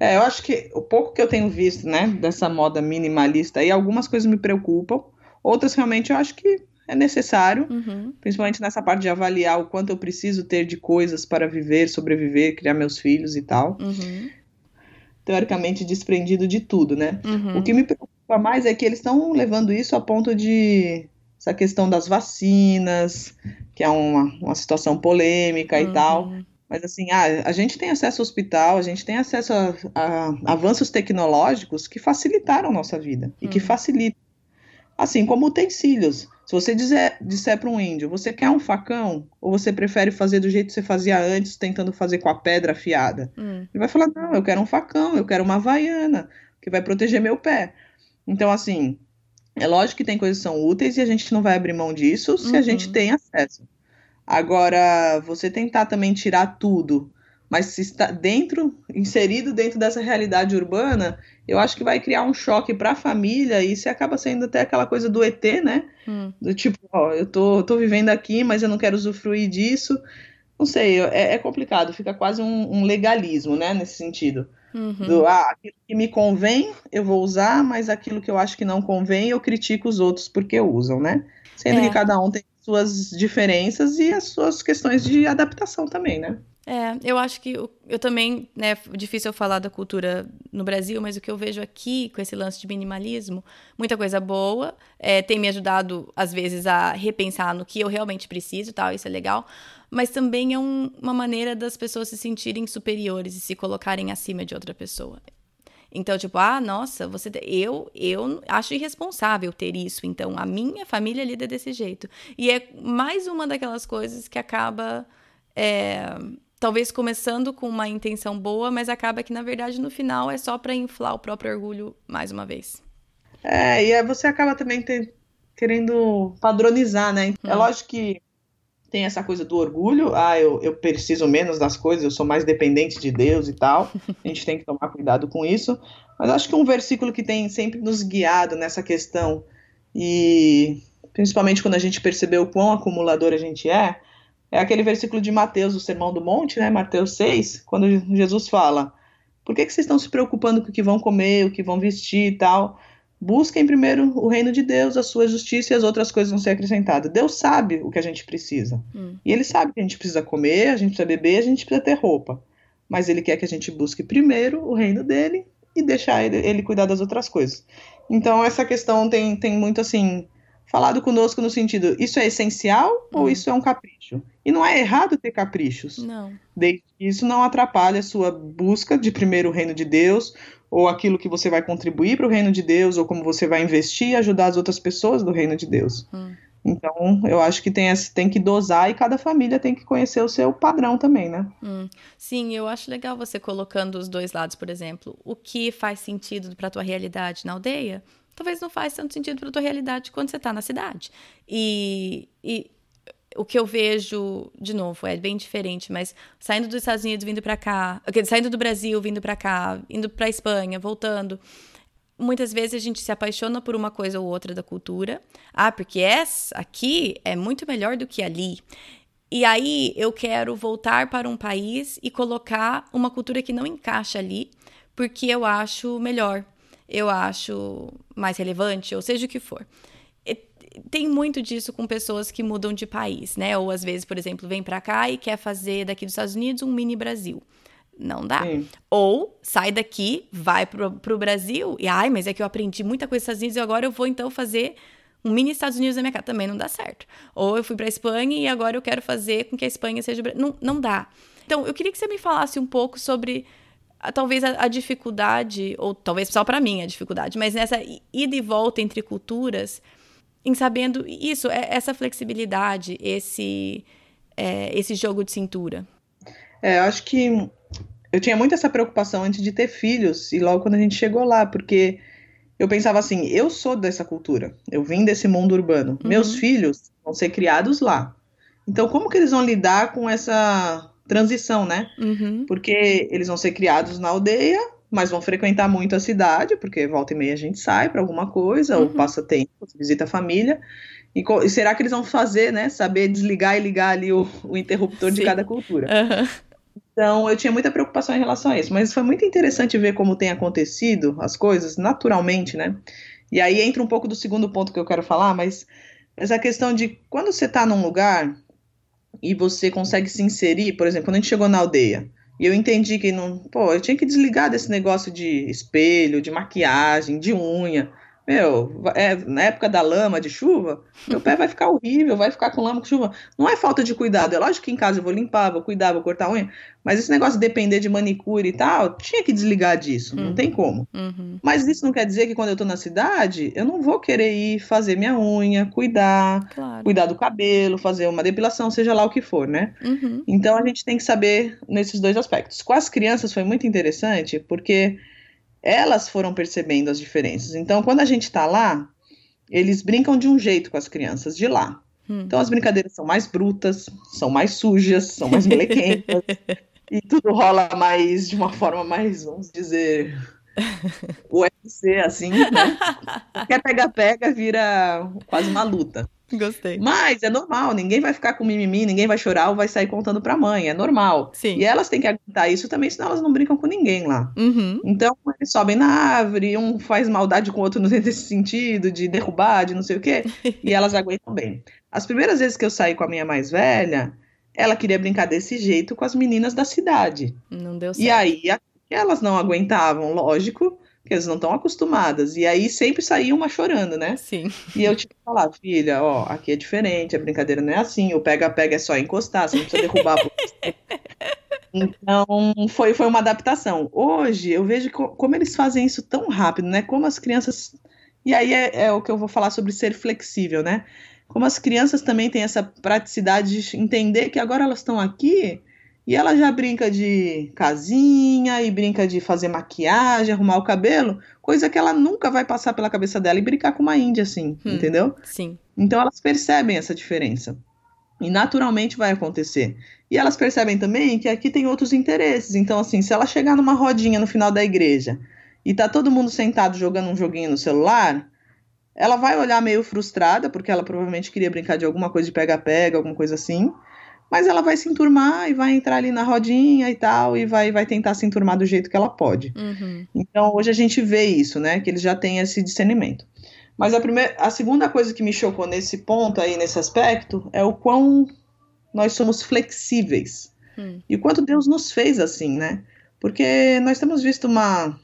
É, eu acho que o pouco que eu tenho visto, né, dessa moda minimalista aí, algumas coisas me preocupam, outras realmente eu acho que é necessário, uhum. principalmente nessa parte de avaliar o quanto eu preciso ter de coisas para viver, sobreviver, criar meus filhos e tal. Uhum. Teoricamente desprendido de tudo, né? Uhum. O que me preocupa mais é que eles estão levando isso a ponto de essa questão das vacinas, que é uma, uma situação polêmica e tal uhum. Mas assim, ah, a gente tem acesso ao hospital, a gente tem acesso a, a avanços tecnológicos que facilitaram a nossa vida e que hum. facilitam. Assim como utensílios. Se você dizer, disser para um índio, você quer um facão? Ou você prefere fazer do jeito que você fazia antes, tentando fazer com a pedra afiada? Hum. Ele vai falar: não, eu quero um facão, eu quero uma havaiana, que vai proteger meu pé. Então, assim, é lógico que tem coisas que são úteis e a gente não vai abrir mão disso se uhum. a gente tem acesso. Agora, você tentar também tirar tudo, mas se está dentro, inserido dentro dessa realidade urbana, eu acho que vai criar um choque para a família e se acaba sendo até aquela coisa do ET, né? Hum. Do tipo, ó, eu tô, tô vivendo aqui, mas eu não quero usufruir disso. Não sei, é, é complicado, fica quase um, um, legalismo, né, nesse sentido. Uhum. Do, ah, aquilo que me convém, eu vou usar, mas aquilo que eu acho que não convém, eu critico os outros porque usam, né? Sendo é. que cada um tem suas diferenças e as suas questões de adaptação também, né? É, eu acho que eu, eu também, né, difícil eu falar da cultura no Brasil, mas o que eu vejo aqui com esse lance de minimalismo, muita coisa boa, é, tem me ajudado às vezes a repensar no que eu realmente preciso, tal, isso é legal, mas também é um, uma maneira das pessoas se sentirem superiores e se colocarem acima de outra pessoa. Então, tipo, ah, nossa, você eu eu acho irresponsável ter isso. Então, a minha família lida desse jeito. E é mais uma daquelas coisas que acaba é, talvez começando com uma intenção boa, mas acaba que na verdade no final é só para inflar o próprio orgulho mais uma vez. É, e você acaba também ter, querendo padronizar, né? Hum. É lógico que tem essa coisa do orgulho, ah, eu, eu preciso menos das coisas, eu sou mais dependente de Deus e tal. <laughs> A gente tem que tomar cuidado com isso. Mas acho que um versículo que tem sempre nos guiado nessa questão, e principalmente quando a gente percebeu o quão acumulador a gente é, é aquele versículo de Mateus, o Sermão do Monte, né, Mateus 6, quando Jesus fala: Por que, que vocês estão se preocupando com o que vão comer, o que vão vestir e tal? Busquem primeiro o reino de Deus, a sua justiça e as outras coisas vão ser acrescentadas. Deus sabe o que a gente precisa. Hum. E Ele sabe que a gente precisa comer, a gente precisa beber, a gente precisa ter roupa. Mas Ele quer que a gente busque primeiro o reino dele e deixar ele, ele cuidar das outras coisas. Então, essa questão tem, tem muito assim falado conosco no sentido: isso é essencial hum. ou isso é um capricho? E não é errado ter caprichos. Não. Desde que isso não atrapalhe a sua busca de primeiro o reino de Deus, ou aquilo que você vai contribuir para o reino de Deus, ou como você vai investir e ajudar as outras pessoas do reino de Deus. Hum. Então, eu acho que tem, tem que dosar e cada família tem que conhecer o seu padrão também, né? Hum. Sim, eu acho legal você colocando os dois lados, por exemplo. O que faz sentido para a tua realidade na aldeia, talvez não faz tanto sentido para a tua realidade quando você está na cidade. E, e o que eu vejo, de novo, é bem diferente, mas saindo dos Estados Unidos, vindo para cá, saindo do Brasil, vindo para cá, indo para Espanha, voltando muitas vezes a gente se apaixona por uma coisa ou outra da cultura. Ah, porque essa aqui é muito melhor do que ali. E aí eu quero voltar para um país e colocar uma cultura que não encaixa ali, porque eu acho melhor, eu acho mais relevante, ou seja o que for. Tem muito disso com pessoas que mudam de país, né? Ou às vezes, por exemplo, vem para cá e quer fazer daqui dos Estados Unidos um mini Brasil. Não dá. Sim. Ou sai daqui, vai pro, pro Brasil e, ai, mas é que eu aprendi muita coisa nos Estados Unidos e agora eu vou então fazer um mini Estados Unidos na minha casa. Também não dá certo. Ou eu fui pra Espanha e agora eu quero fazer com que a Espanha seja. Não, não dá. Então, eu queria que você me falasse um pouco sobre talvez a, a, dificuldade, ou talvez só para mim a dificuldade, mas nessa ida e volta entre culturas, em sabendo isso, é, essa flexibilidade, esse, é, esse jogo de cintura. É, eu acho que eu tinha muito essa preocupação antes de ter filhos, e logo quando a gente chegou lá, porque eu pensava assim: eu sou dessa cultura, eu vim desse mundo urbano, uhum. meus filhos vão ser criados lá. Então, como que eles vão lidar com essa transição, né? Uhum. Porque eles vão ser criados na aldeia, mas vão frequentar muito a cidade, porque volta e meia a gente sai para alguma coisa, uhum. ou passa tempo, visita a família. E, e, será que eles vão fazer, né? Saber desligar e ligar ali o, o interruptor Sim. de cada cultura. Então, eu tinha muita preocupação em relação a isso, mas foi muito interessante ver como tem acontecido as coisas naturalmente, né? E aí entra um pouco do segundo ponto que eu quero falar, mas essa questão de quando você está num lugar e você consegue se inserir, por exemplo, quando a gente chegou na aldeia, e eu entendi que não, pô, eu tinha que desligar desse negócio de espelho, de maquiagem, de unha. Meu, é, na época da lama, de chuva, meu pé vai ficar horrível, vai ficar com lama com chuva. Não é falta de cuidado. É lógico que em casa eu vou limpar, vou cuidar, vou cortar a unha. Mas esse negócio de depender de manicure e tal, tinha que desligar disso. Uhum. Não tem como. Uhum. Mas isso não quer dizer que quando eu tô na cidade, eu não vou querer ir fazer minha unha, cuidar, claro. cuidar do cabelo, fazer uma depilação, seja lá o que for, né? Uhum. Então a gente tem que saber nesses dois aspectos. Com as crianças foi muito interessante, porque elas foram percebendo as diferenças. Então, quando a gente está lá, eles brincam de um jeito com as crianças de lá. Hum. Então, as brincadeiras são mais brutas, são mais sujas, são mais melequentas. <laughs> e tudo rola mais, de uma forma mais, vamos dizer, UFC, assim, né? <laughs> Quer pega-pega, vira quase uma luta. Gostei. Mas é normal, ninguém vai ficar com mimimi, ninguém vai chorar ou vai sair contando pra mãe, é normal. Sim. E elas têm que aguentar isso também, senão elas não brincam com ninguém lá. Uhum. Então, eles sobem na árvore, um faz maldade com o outro <laughs> nesse sentido, de derrubar, de não sei o quê, e elas <laughs> aguentam bem. As primeiras vezes que eu saí com a minha mais velha, ela queria brincar desse jeito com as meninas da cidade. Não deu certo. E aí, elas não aguentavam, lógico, porque elas não estão acostumadas. E aí sempre saía uma chorando, né? Sim. E eu tive que falar, filha, ó, aqui é diferente, a brincadeira não é assim, o pega-pega é só encostar, você não precisa derrubar. <laughs> então, foi, foi uma adaptação. Hoje, eu vejo co como eles fazem isso tão rápido, né? Como as crianças. E aí é, é o que eu vou falar sobre ser flexível, né? Como as crianças também têm essa praticidade de entender que agora elas estão aqui e ela já brinca de casinha e brinca de fazer maquiagem, arrumar o cabelo, coisa que ela nunca vai passar pela cabeça dela e brincar com uma índia assim, hum, entendeu? Sim. Então elas percebem essa diferença. E naturalmente vai acontecer. E elas percebem também que aqui tem outros interesses. Então, assim, se ela chegar numa rodinha no final da igreja e tá todo mundo sentado jogando um joguinho no celular, ela vai olhar meio frustrada, porque ela provavelmente queria brincar de alguma coisa de pega-pega, alguma coisa assim mas ela vai se enturmar e vai entrar ali na rodinha e tal, e vai, vai tentar se enturmar do jeito que ela pode. Uhum. Então, hoje a gente vê isso, né? Que eles já têm esse discernimento. Mas a, primeira, a segunda coisa que me chocou nesse ponto aí, nesse aspecto, é o quão nós somos flexíveis. Hum. E o quanto Deus nos fez assim, né? Porque nós temos visto uma.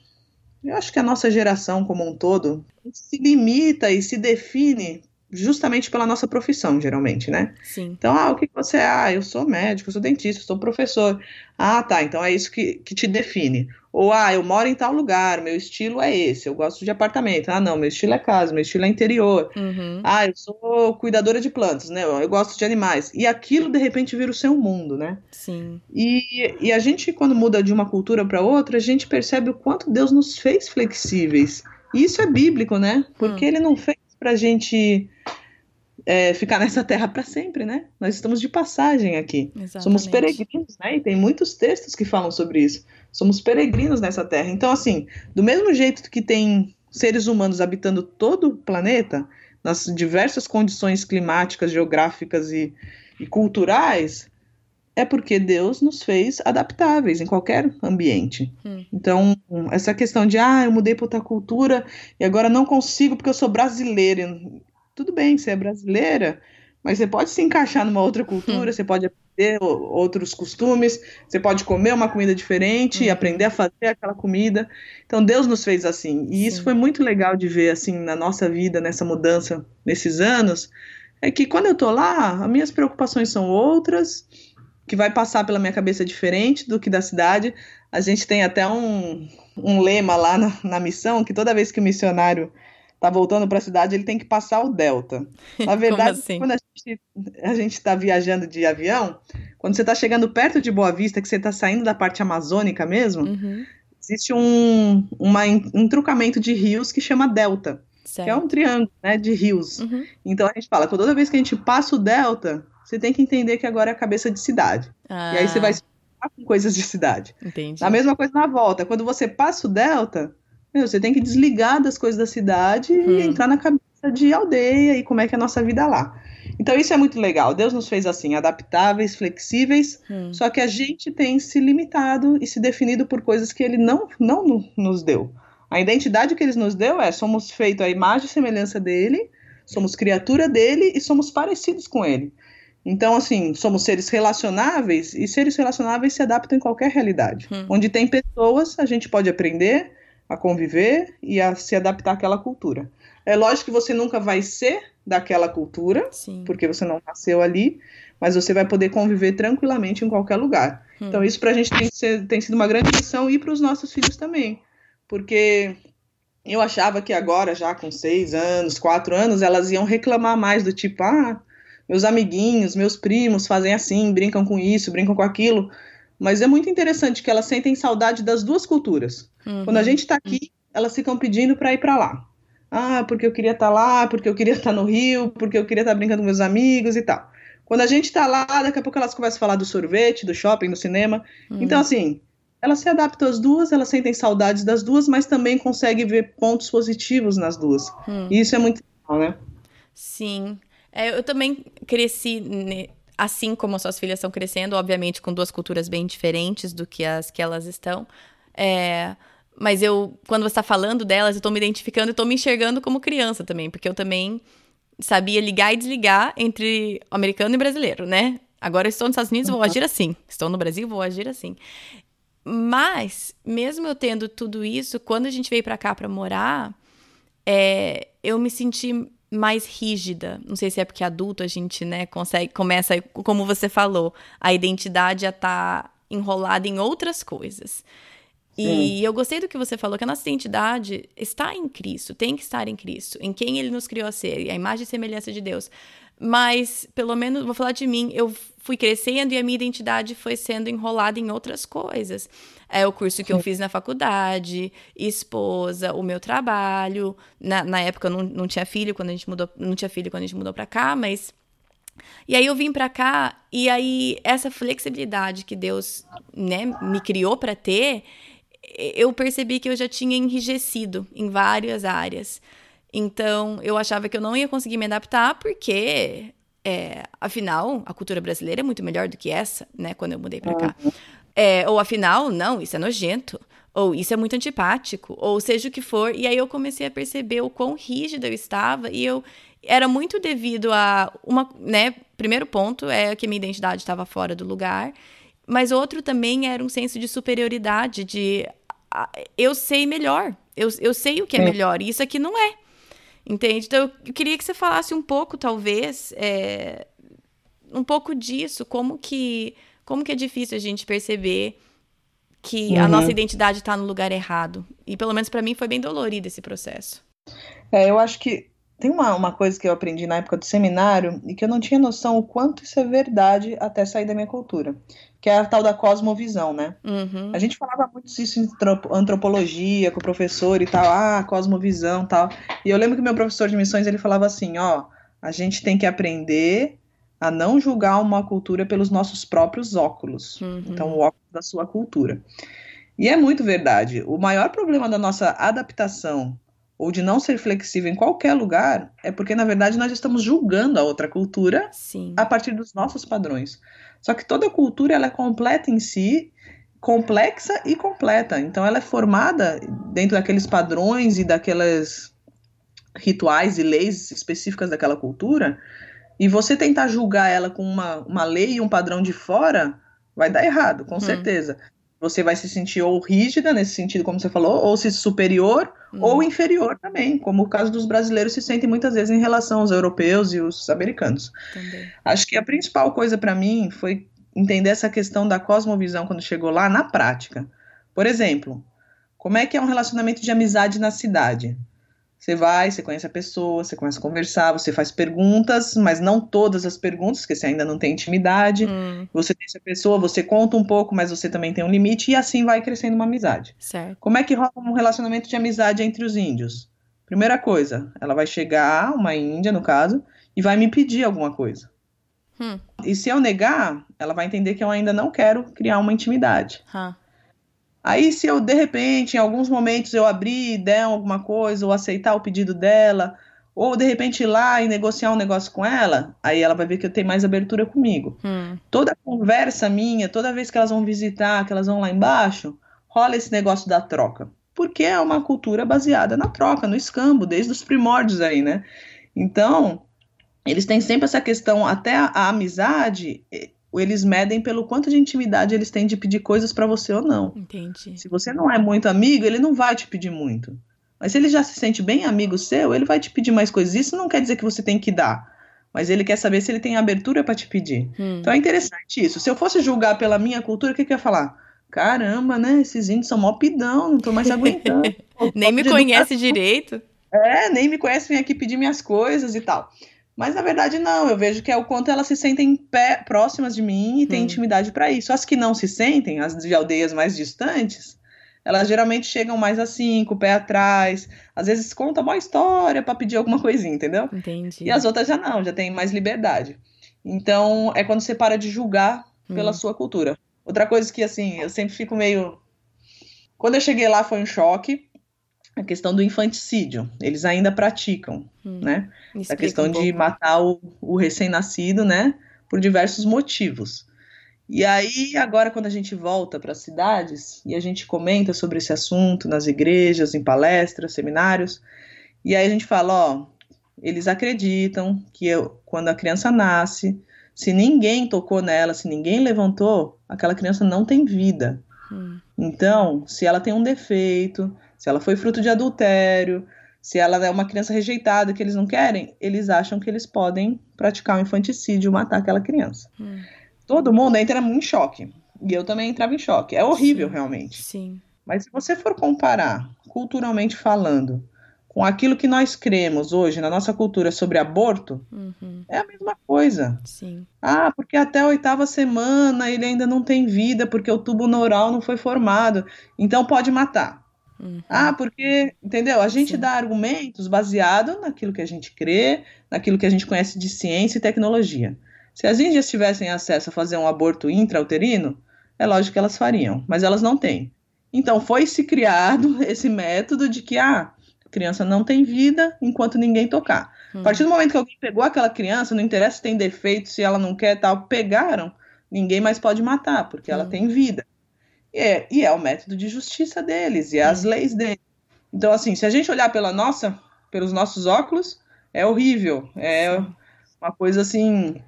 Eu acho que a nossa geração como um todo se limita e se define justamente pela nossa profissão, geralmente, né? Sim. Então, ah, o que você é? Ah, eu sou médico, eu sou dentista, eu sou professor. Ah, tá, então é isso que, que te define. Ou, ah, eu moro em tal lugar, meu estilo é esse, eu gosto de apartamento. Ah, não, meu estilo é casa, meu estilo é interior. Uhum. Ah, eu sou cuidadora de plantas, né? Eu gosto de animais. E aquilo, de repente, vira o seu mundo, né? Sim. E, e a gente, quando muda de uma cultura para outra, a gente percebe o quanto Deus nos fez flexíveis. E isso é bíblico, né? Porque hum. ele não fez pra gente é, ficar nessa terra para sempre, né? Nós estamos de passagem aqui. Exatamente. Somos peregrinos, né? E tem muitos textos que falam sobre isso. Somos peregrinos nessa terra. Então, assim, do mesmo jeito que tem seres humanos habitando todo o planeta, nas diversas condições climáticas, geográficas e, e culturais, é porque Deus nos fez adaptáveis em qualquer ambiente. Hum. Então, essa questão de, ah, eu mudei para outra cultura e agora não consigo porque eu sou brasileira. Tudo bem, você é brasileira, mas você pode se encaixar numa outra cultura, hum. você pode aprender outros costumes, você pode comer uma comida diferente hum. e aprender a fazer aquela comida. Então, Deus nos fez assim. E Sim. isso foi muito legal de ver, assim, na nossa vida, nessa mudança, nesses anos, é que quando eu tô lá, as minhas preocupações são outras, que vai passar pela minha cabeça diferente do que da cidade. A gente tem até um, um lema lá na, na missão que toda vez que o missionário está voltando para a cidade, ele tem que passar o Delta. <laughs> Na verdade, assim? quando a gente está viajando de avião, quando você está chegando perto de Boa Vista, que você está saindo da parte amazônica mesmo, uhum. existe um, uma, um trucamento de rios que chama Delta. Certo. Que é um triângulo né, de rios. Uhum. Então a gente fala, toda vez que a gente passa o delta, você tem que entender que agora é a cabeça de cidade. Ah. E aí você vai se com coisas de cidade. Entendi. A mesma coisa na volta. Quando você passa o delta, meu, você tem que desligar das coisas da cidade Uhum. e entrar na cabeça de aldeia e como é que é a nossa vida lá. Então isso é muito legal. Deus nos fez assim, adaptáveis, flexíveis, Hum. só que a gente tem se limitado e se definido por coisas que ele não, não no- nos deu. A identidade que ele nos deu é: somos feitos à imagem e semelhança dele, somos criatura dele e somos parecidos com ele. Então, assim, somos seres relacionáveis e seres relacionáveis se adaptam em qualquer realidade. Hum. Onde tem pessoas, a gente pode aprender a conviver e a se adaptar àquela cultura. É lógico que você nunca vai ser daquela cultura, Sim. porque você não nasceu ali, mas você vai poder conviver tranquilamente em qualquer lugar. Hum. Então, isso pra gente tem, ser- tem sido uma grande missão e para os nossos filhos também. Porque eu achava que agora, já com seis anos, quatro anos, elas iam reclamar mais do tipo, ah, meus amiguinhos, meus primos fazem assim, brincam com isso, brincam com aquilo. Mas é muito interessante que elas sentem saudade das duas culturas. Uhum. Quando a gente está aqui, elas ficam pedindo para ir para lá. Ah, porque eu queria estar lá, porque eu queria estar no Rio, porque eu queria estar brincando com meus amigos e tal. Quando a gente está lá, daqui a pouco elas começam a falar do sorvete, do shopping, do cinema. Hum. Então, assim, elas se adaptam às duas, elas sentem saudades das duas, mas também conseguem ver pontos positivos nas duas. Hum. E isso é muito legal, né? Sim. É, eu também cresci ne- assim como as suas filhas estão crescendo, obviamente com duas culturas bem diferentes do que as que elas estão. É, mas eu, quando você está falando delas, eu tô me identificando e tô me enxergando como criança também, porque eu também sabia ligar e desligar entre americano e brasileiro, né? Agora eu estou nos Estados Unidos, vou agir assim. Estou no Brasil, vou agir assim. Mas, mesmo eu tendo tudo isso, quando a gente veio pra cá pra morar, é, eu me senti mais rígida. Não sei se é porque adulto a gente, né, consegue, começa, como você falou, a identidade a tá enrolada em outras coisas. E eu gostei do que você falou, que a nossa identidade está em Cristo, tem que estar em Cristo, em quem Ele nos criou a ser, a imagem e semelhança de Deus. Mas, pelo menos, vou falar de mim, eu fui crescendo e a minha identidade foi sendo enrolada em outras coisas. É o curso que eu fiz na faculdade, esposa, o meu trabalho. Na, na época eu não, não tinha filho quando a gente mudou, não tinha filho quando a gente mudou pra cá, mas e aí eu vim pra cá e aí essa flexibilidade que Deus, né, me criou pra ter, eu percebi que eu já tinha enrijecido em várias áreas. Então, eu achava que eu não ia conseguir me adaptar porque é, afinal, a cultura brasileira é muito melhor do que essa, né, quando eu mudei pra cá. É, ou afinal, não, isso é nojento. Ou isso é muito antipático, ou seja o que for. E aí eu comecei a perceber o quão rígida eu estava e eu era muito devido a uma, né, primeiro ponto é que a minha identidade estava fora do lugar, mas outro também era um senso de superioridade, de eu sei melhor, eu, eu sei o que é É. melhor, e isso aqui não é. Entende? Então, eu queria que você falasse um pouco, talvez, é, um pouco disso, como que, como que é difícil a gente perceber que uhum. a nossa identidade está no lugar errado. E pelo menos para mim foi bem dolorido esse processo. É, eu acho que tem uma, uma coisa que eu aprendi na época do seminário e que eu não tinha noção o quanto isso é verdade até sair da minha cultura, que é a tal da cosmovisão, né? Uhum. A gente falava muito disso em antropologia, com o professor e tal, ah, cosmovisão tal. E eu lembro que meu professor de missões, ele falava assim, ó, a gente tem que aprender a não julgar uma cultura pelos nossos próprios óculos. Uhum. Então, o óculos da sua cultura. E é muito verdade. O maior problema da nossa adaptação ou de não ser flexível em qualquer lugar é porque, na verdade, nós estamos julgando a outra cultura Sim. a partir dos nossos padrões. Só que toda cultura ela é completa em si, complexa e completa. Então, ela é formada dentro daqueles padrões e daquelas rituais e leis específicas daquela cultura e você tentar julgar ela com uma, uma lei e um padrão de fora, vai dar errado, com hum. certeza. Você vai se sentir ou rígida, nesse sentido, como você falou, ou se superior, hum. ou inferior também, como o caso dos brasileiros se sentem muitas vezes em relação aos europeus e os americanos. Também. Acho que a principal coisa para mim foi entender essa questão da cosmovisão quando chegou lá na prática. Por exemplo, como é que é um relacionamento de amizade na cidade? Você vai, você conhece a pessoa, você começa a conversar, você faz perguntas, mas não todas as perguntas, porque você ainda não tem intimidade. Hum. Você tem essa pessoa, você conta um pouco, mas você também tem um limite, e assim vai crescendo uma amizade. Certo. Como é que rola um relacionamento de amizade entre os índios? Primeira coisa, ela vai chegar, uma índia no caso, e vai me pedir alguma coisa. Hum. E se eu negar, ela vai entender que eu ainda não quero criar uma intimidade. Hum. Aí, se eu, de repente, em alguns momentos eu abrir der alguma coisa, ou aceitar o pedido dela, ou de repente ir lá e negociar um negócio com ela, aí ela vai ver que eu tenho mais abertura comigo. Hum. Toda conversa minha, toda vez que elas vão visitar, que elas vão lá embaixo, rola esse negócio da troca. Porque é uma cultura baseada na troca, no escambo, desde os primórdios aí, né? Então, eles têm sempre essa questão, até a, a amizade, eles medem pelo quanto de intimidade eles têm de pedir coisas para você ou não. Entendi. Se você não é muito amigo, ele não vai te pedir muito. Mas se ele já se sente bem amigo seu, ele vai te pedir mais coisas. Isso não quer dizer que você tem que dar. Mas ele quer saber se ele tem abertura para te pedir. Hum. Então é interessante isso. Se eu fosse julgar pela minha cultura, o que, que eu ia falar? Caramba, né? Esses índios são mó pidão, não tô mais <laughs> aguentando. nem me conhece direito. É, nem me conhece, vem aqui pedir minhas coisas e tal. Mas na verdade não, eu vejo que é o quanto elas se sentem pé, próximas de mim e têm hum. intimidade para isso. As que não se sentem, as de aldeias mais distantes, elas geralmente chegam mais assim, com o pé atrás. Às vezes conta uma história para pedir alguma coisinha, entendeu? Entendi. E as outras já não, já tem mais liberdade. Então é quando você para de julgar hum. pela sua cultura. Outra coisa que assim, eu sempre fico meio. Quando eu cheguei lá foi um choque a questão do infanticídio. Eles ainda praticam, hum, né? A questão um de matar o, o recém-nascido, né? Por diversos motivos. E aí, agora, quando a gente volta para as cidades e a gente comenta sobre esse assunto nas igrejas, em palestras, seminários, e aí a gente fala: ó, eles acreditam que eu, quando a criança nasce, se ninguém tocou nela, se ninguém levantou, aquela criança não tem vida. Hum. Então, se ela tem um defeito, se ela foi fruto de adultério, se ela é uma criança rejeitada que eles não querem, eles acham que eles podem praticar um infanticídio, matar aquela criança. Hum. Todo mundo entra em choque. E eu também entrava em choque. É horrível, Sim. realmente. Sim. Mas se você for comparar, culturalmente falando, com aquilo que nós cremos hoje na nossa cultura sobre aborto, uhum. é a mesma coisa. Sim. Ah, porque até a oitava semana ele ainda não tem vida, porque o tubo neural não foi formado. Então pode matar. Uhum. Ah, porque, entendeu? A gente Sim. dá argumentos baseado naquilo que a gente crê, naquilo que a gente conhece de ciência e tecnologia. Se as índias tivessem acesso a fazer um aborto intrauterino, é lógico que elas fariam, mas elas não têm. Então foi se criado <laughs> esse método de que ah, a criança não tem vida enquanto ninguém tocar. Uhum. A partir do momento que alguém pegou aquela criança, não interessa se tem defeito, se ela não quer tal, pegaram, ninguém mais pode matar, porque uhum. ela tem vida. É, e é o método de justiça deles, e é as leis deles. Então, assim, se a gente olhar pela nossa, pelos nossos óculos, é horrível. É uma coisa assim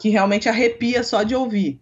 que realmente arrepia só de ouvir.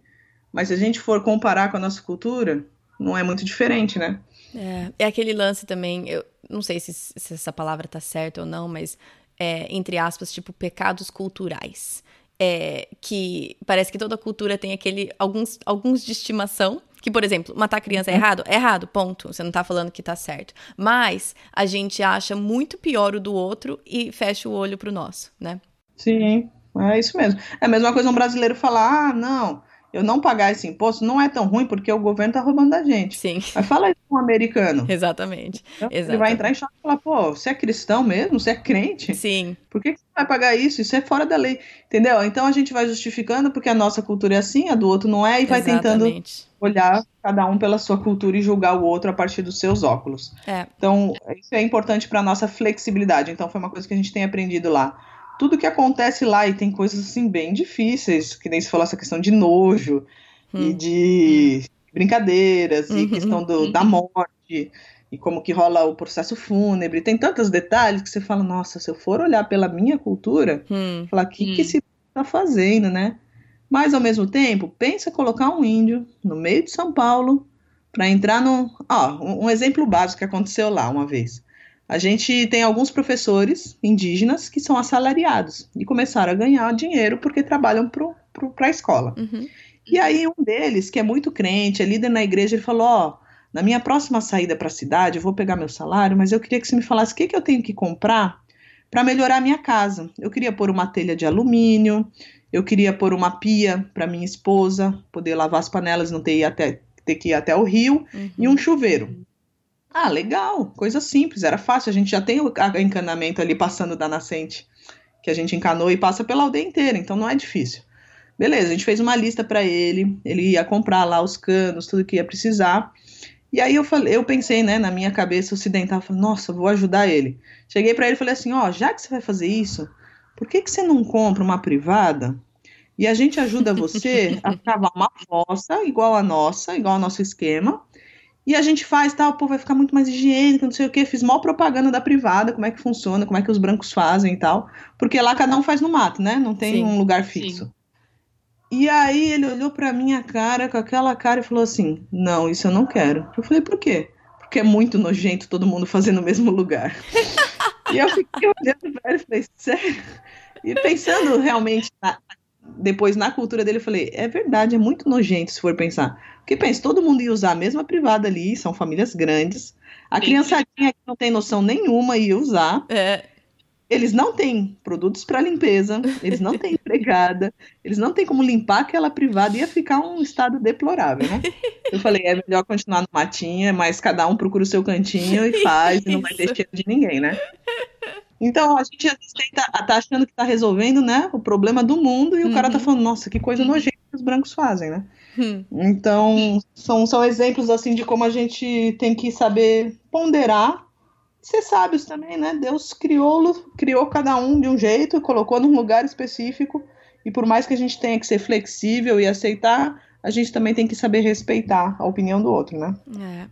Mas se a gente for comparar com a nossa cultura, não é muito diferente, né? É, é aquele lance também. Eu, não sei se, se essa palavra tá certa ou não, mas é, entre aspas, tipo pecados culturais. É, que parece que toda cultura tem aquele alguns, alguns de estimação. Que, por exemplo, matar criança é uhum. errado? É errado, ponto. Você não tá falando que tá certo. Mas a gente acha muito pior o do outro e fecha o olho pro nosso, né? Sim, é isso mesmo. É a mesma coisa um brasileiro falar: ah, não, eu não pagar esse imposto não é tão ruim porque o governo está roubando da gente. Sim. Mas fala isso com um americano. Exatamente. Então, Exatamente. Ele vai entrar em choque e falar, pô, você é cristão mesmo? Você é crente? Sim. Por que, que você vai pagar isso? Isso é fora da lei. Entendeu? Então a gente vai justificando porque a nossa cultura é assim, a do outro não é, e vai Exatamente. tentando olhar cada um pela sua cultura e julgar o outro a partir dos seus óculos. É. Então, isso é importante para a nossa flexibilidade. Então, foi uma coisa que a gente tem aprendido lá tudo que acontece lá, e tem coisas assim bem difíceis, que nem se falou essa questão de nojo, e hum. de brincadeiras, uhum. e questão do, da morte, e como que rola o processo fúnebre. Tem tantos detalhes que você fala, nossa, se eu for olhar pela minha cultura, hum. falar, o que, hum. que esse tá fazendo, né? Mas, ao mesmo tempo, pensa colocar um índio no meio de São Paulo para entrar no... Ó, um exemplo básico que aconteceu lá uma vez. A gente tem alguns professores indígenas que são assalariados e começaram a ganhar dinheiro porque trabalham para a escola. Uhum. E aí um deles, que é muito crente, é líder na igreja, ele falou, ó, oh, na minha próxima saída para a cidade, eu vou pegar meu salário, mas eu queria que você me falasse o que, que eu tenho que comprar para melhorar a minha casa. Eu queria pôr uma telha de alumínio, eu queria pôr uma pia para minha esposa, poder lavar as panelas, não ter, até, ter que ir até o rio, uhum. e um chuveiro. Ah, legal, coisa simples, era fácil, a gente já tem o encanamento ali passando da nascente, que a gente encanou e passa pela aldeia inteira, então não é difícil. Beleza, a gente fez uma lista para ele, ele ia comprar lá os canos, tudo que ia precisar. E aí eu falei, eu pensei, né, na minha cabeça ocidental, falei, nossa, vou ajudar ele. Cheguei para ele e falei assim, ó, oh, já que você vai fazer isso, por que que você não compra uma privada e a gente ajuda você a cavar uma fossa igual a nossa, igual ao nosso esquema, e a gente faz, tal, tá, pô, vai ficar muito mais higiênico, não sei o que. Fiz mal propaganda da privada, como é que funciona, como é que os brancos fazem e tal. Porque lá cada um faz no mato, né? Não tem sim, um lugar fixo. Sim. E aí ele olhou pra minha cara com aquela cara e falou assim: Não, isso eu não quero. Eu falei, por quê? Porque é muito nojento todo mundo fazer no mesmo lugar. <laughs> e eu fiquei olhando pra ele e falei, sério? E pensando realmente na, depois na cultura dele, eu falei, é verdade, é muito nojento se for pensar. Porque pensa, todo mundo ia usar a mesma privada ali, são famílias grandes. A criançadinha que não tem noção nenhuma ia usar. É eles não têm produtos para limpeza, eles não têm <laughs> empregada, eles não têm como limpar aquela privada, ia ficar um estado deplorável, né? Eu falei, é melhor continuar no matinha, mas cada um procura o seu cantinho e faz, e não vai ter cheiro de ninguém, né? Então a gente tenta, tá achando que tá resolvendo, né, o problema do mundo, e o uhum. cara tá uhum. falando, nossa, que coisa nojenta que os brancos fazem, né? Uhum. Então, são, são exemplos assim de como a gente tem que saber ponderar ser sábios também, né? Deus criou, criou cada um de um jeito, colocou num lugar específico, e por mais que a gente tenha que ser flexível e aceitar, a gente também tem que saber respeitar a opinião do outro, né? É.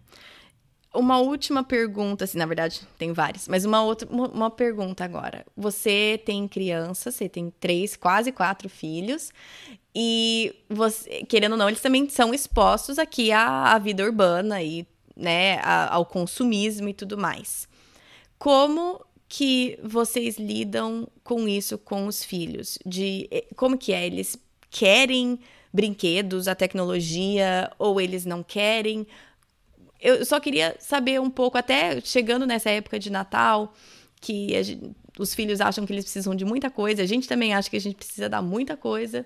Uma última pergunta, assim, na verdade, tem várias, mas uma outra uma pergunta agora. Você tem criança, você tem três, quase quatro filhos, e você, querendo ou não, eles também são expostos aqui à, à vida urbana e né, ao consumismo e tudo mais. Como que vocês lidam com isso com os filhos? De eh, como que é? Eles querem brinquedos, a tecnologia, ou eles não querem? Eu só queria saber um pouco, até chegando nessa época de Natal, que gente, os filhos acham que eles precisam de muita coisa, a gente também acha que a gente precisa dar muita coisa.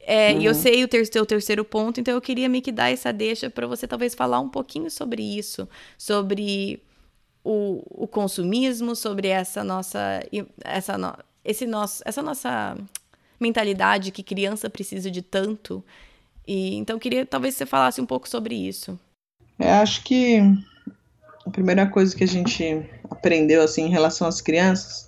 É, uhum. E eu uhum. sei o ter teu terceiro ponto, então eu queria me que dar essa deixa para você talvez falar um pouquinho sobre isso, sobre o, o consumismo, sobre essa nossa, essa, no, esse nosso, essa nossa mentalidade que criança precisa de tanto. E então queria talvez você falasse um pouco sobre isso. É, acho que a primeira coisa que a gente aprendeu assim em relação às crianças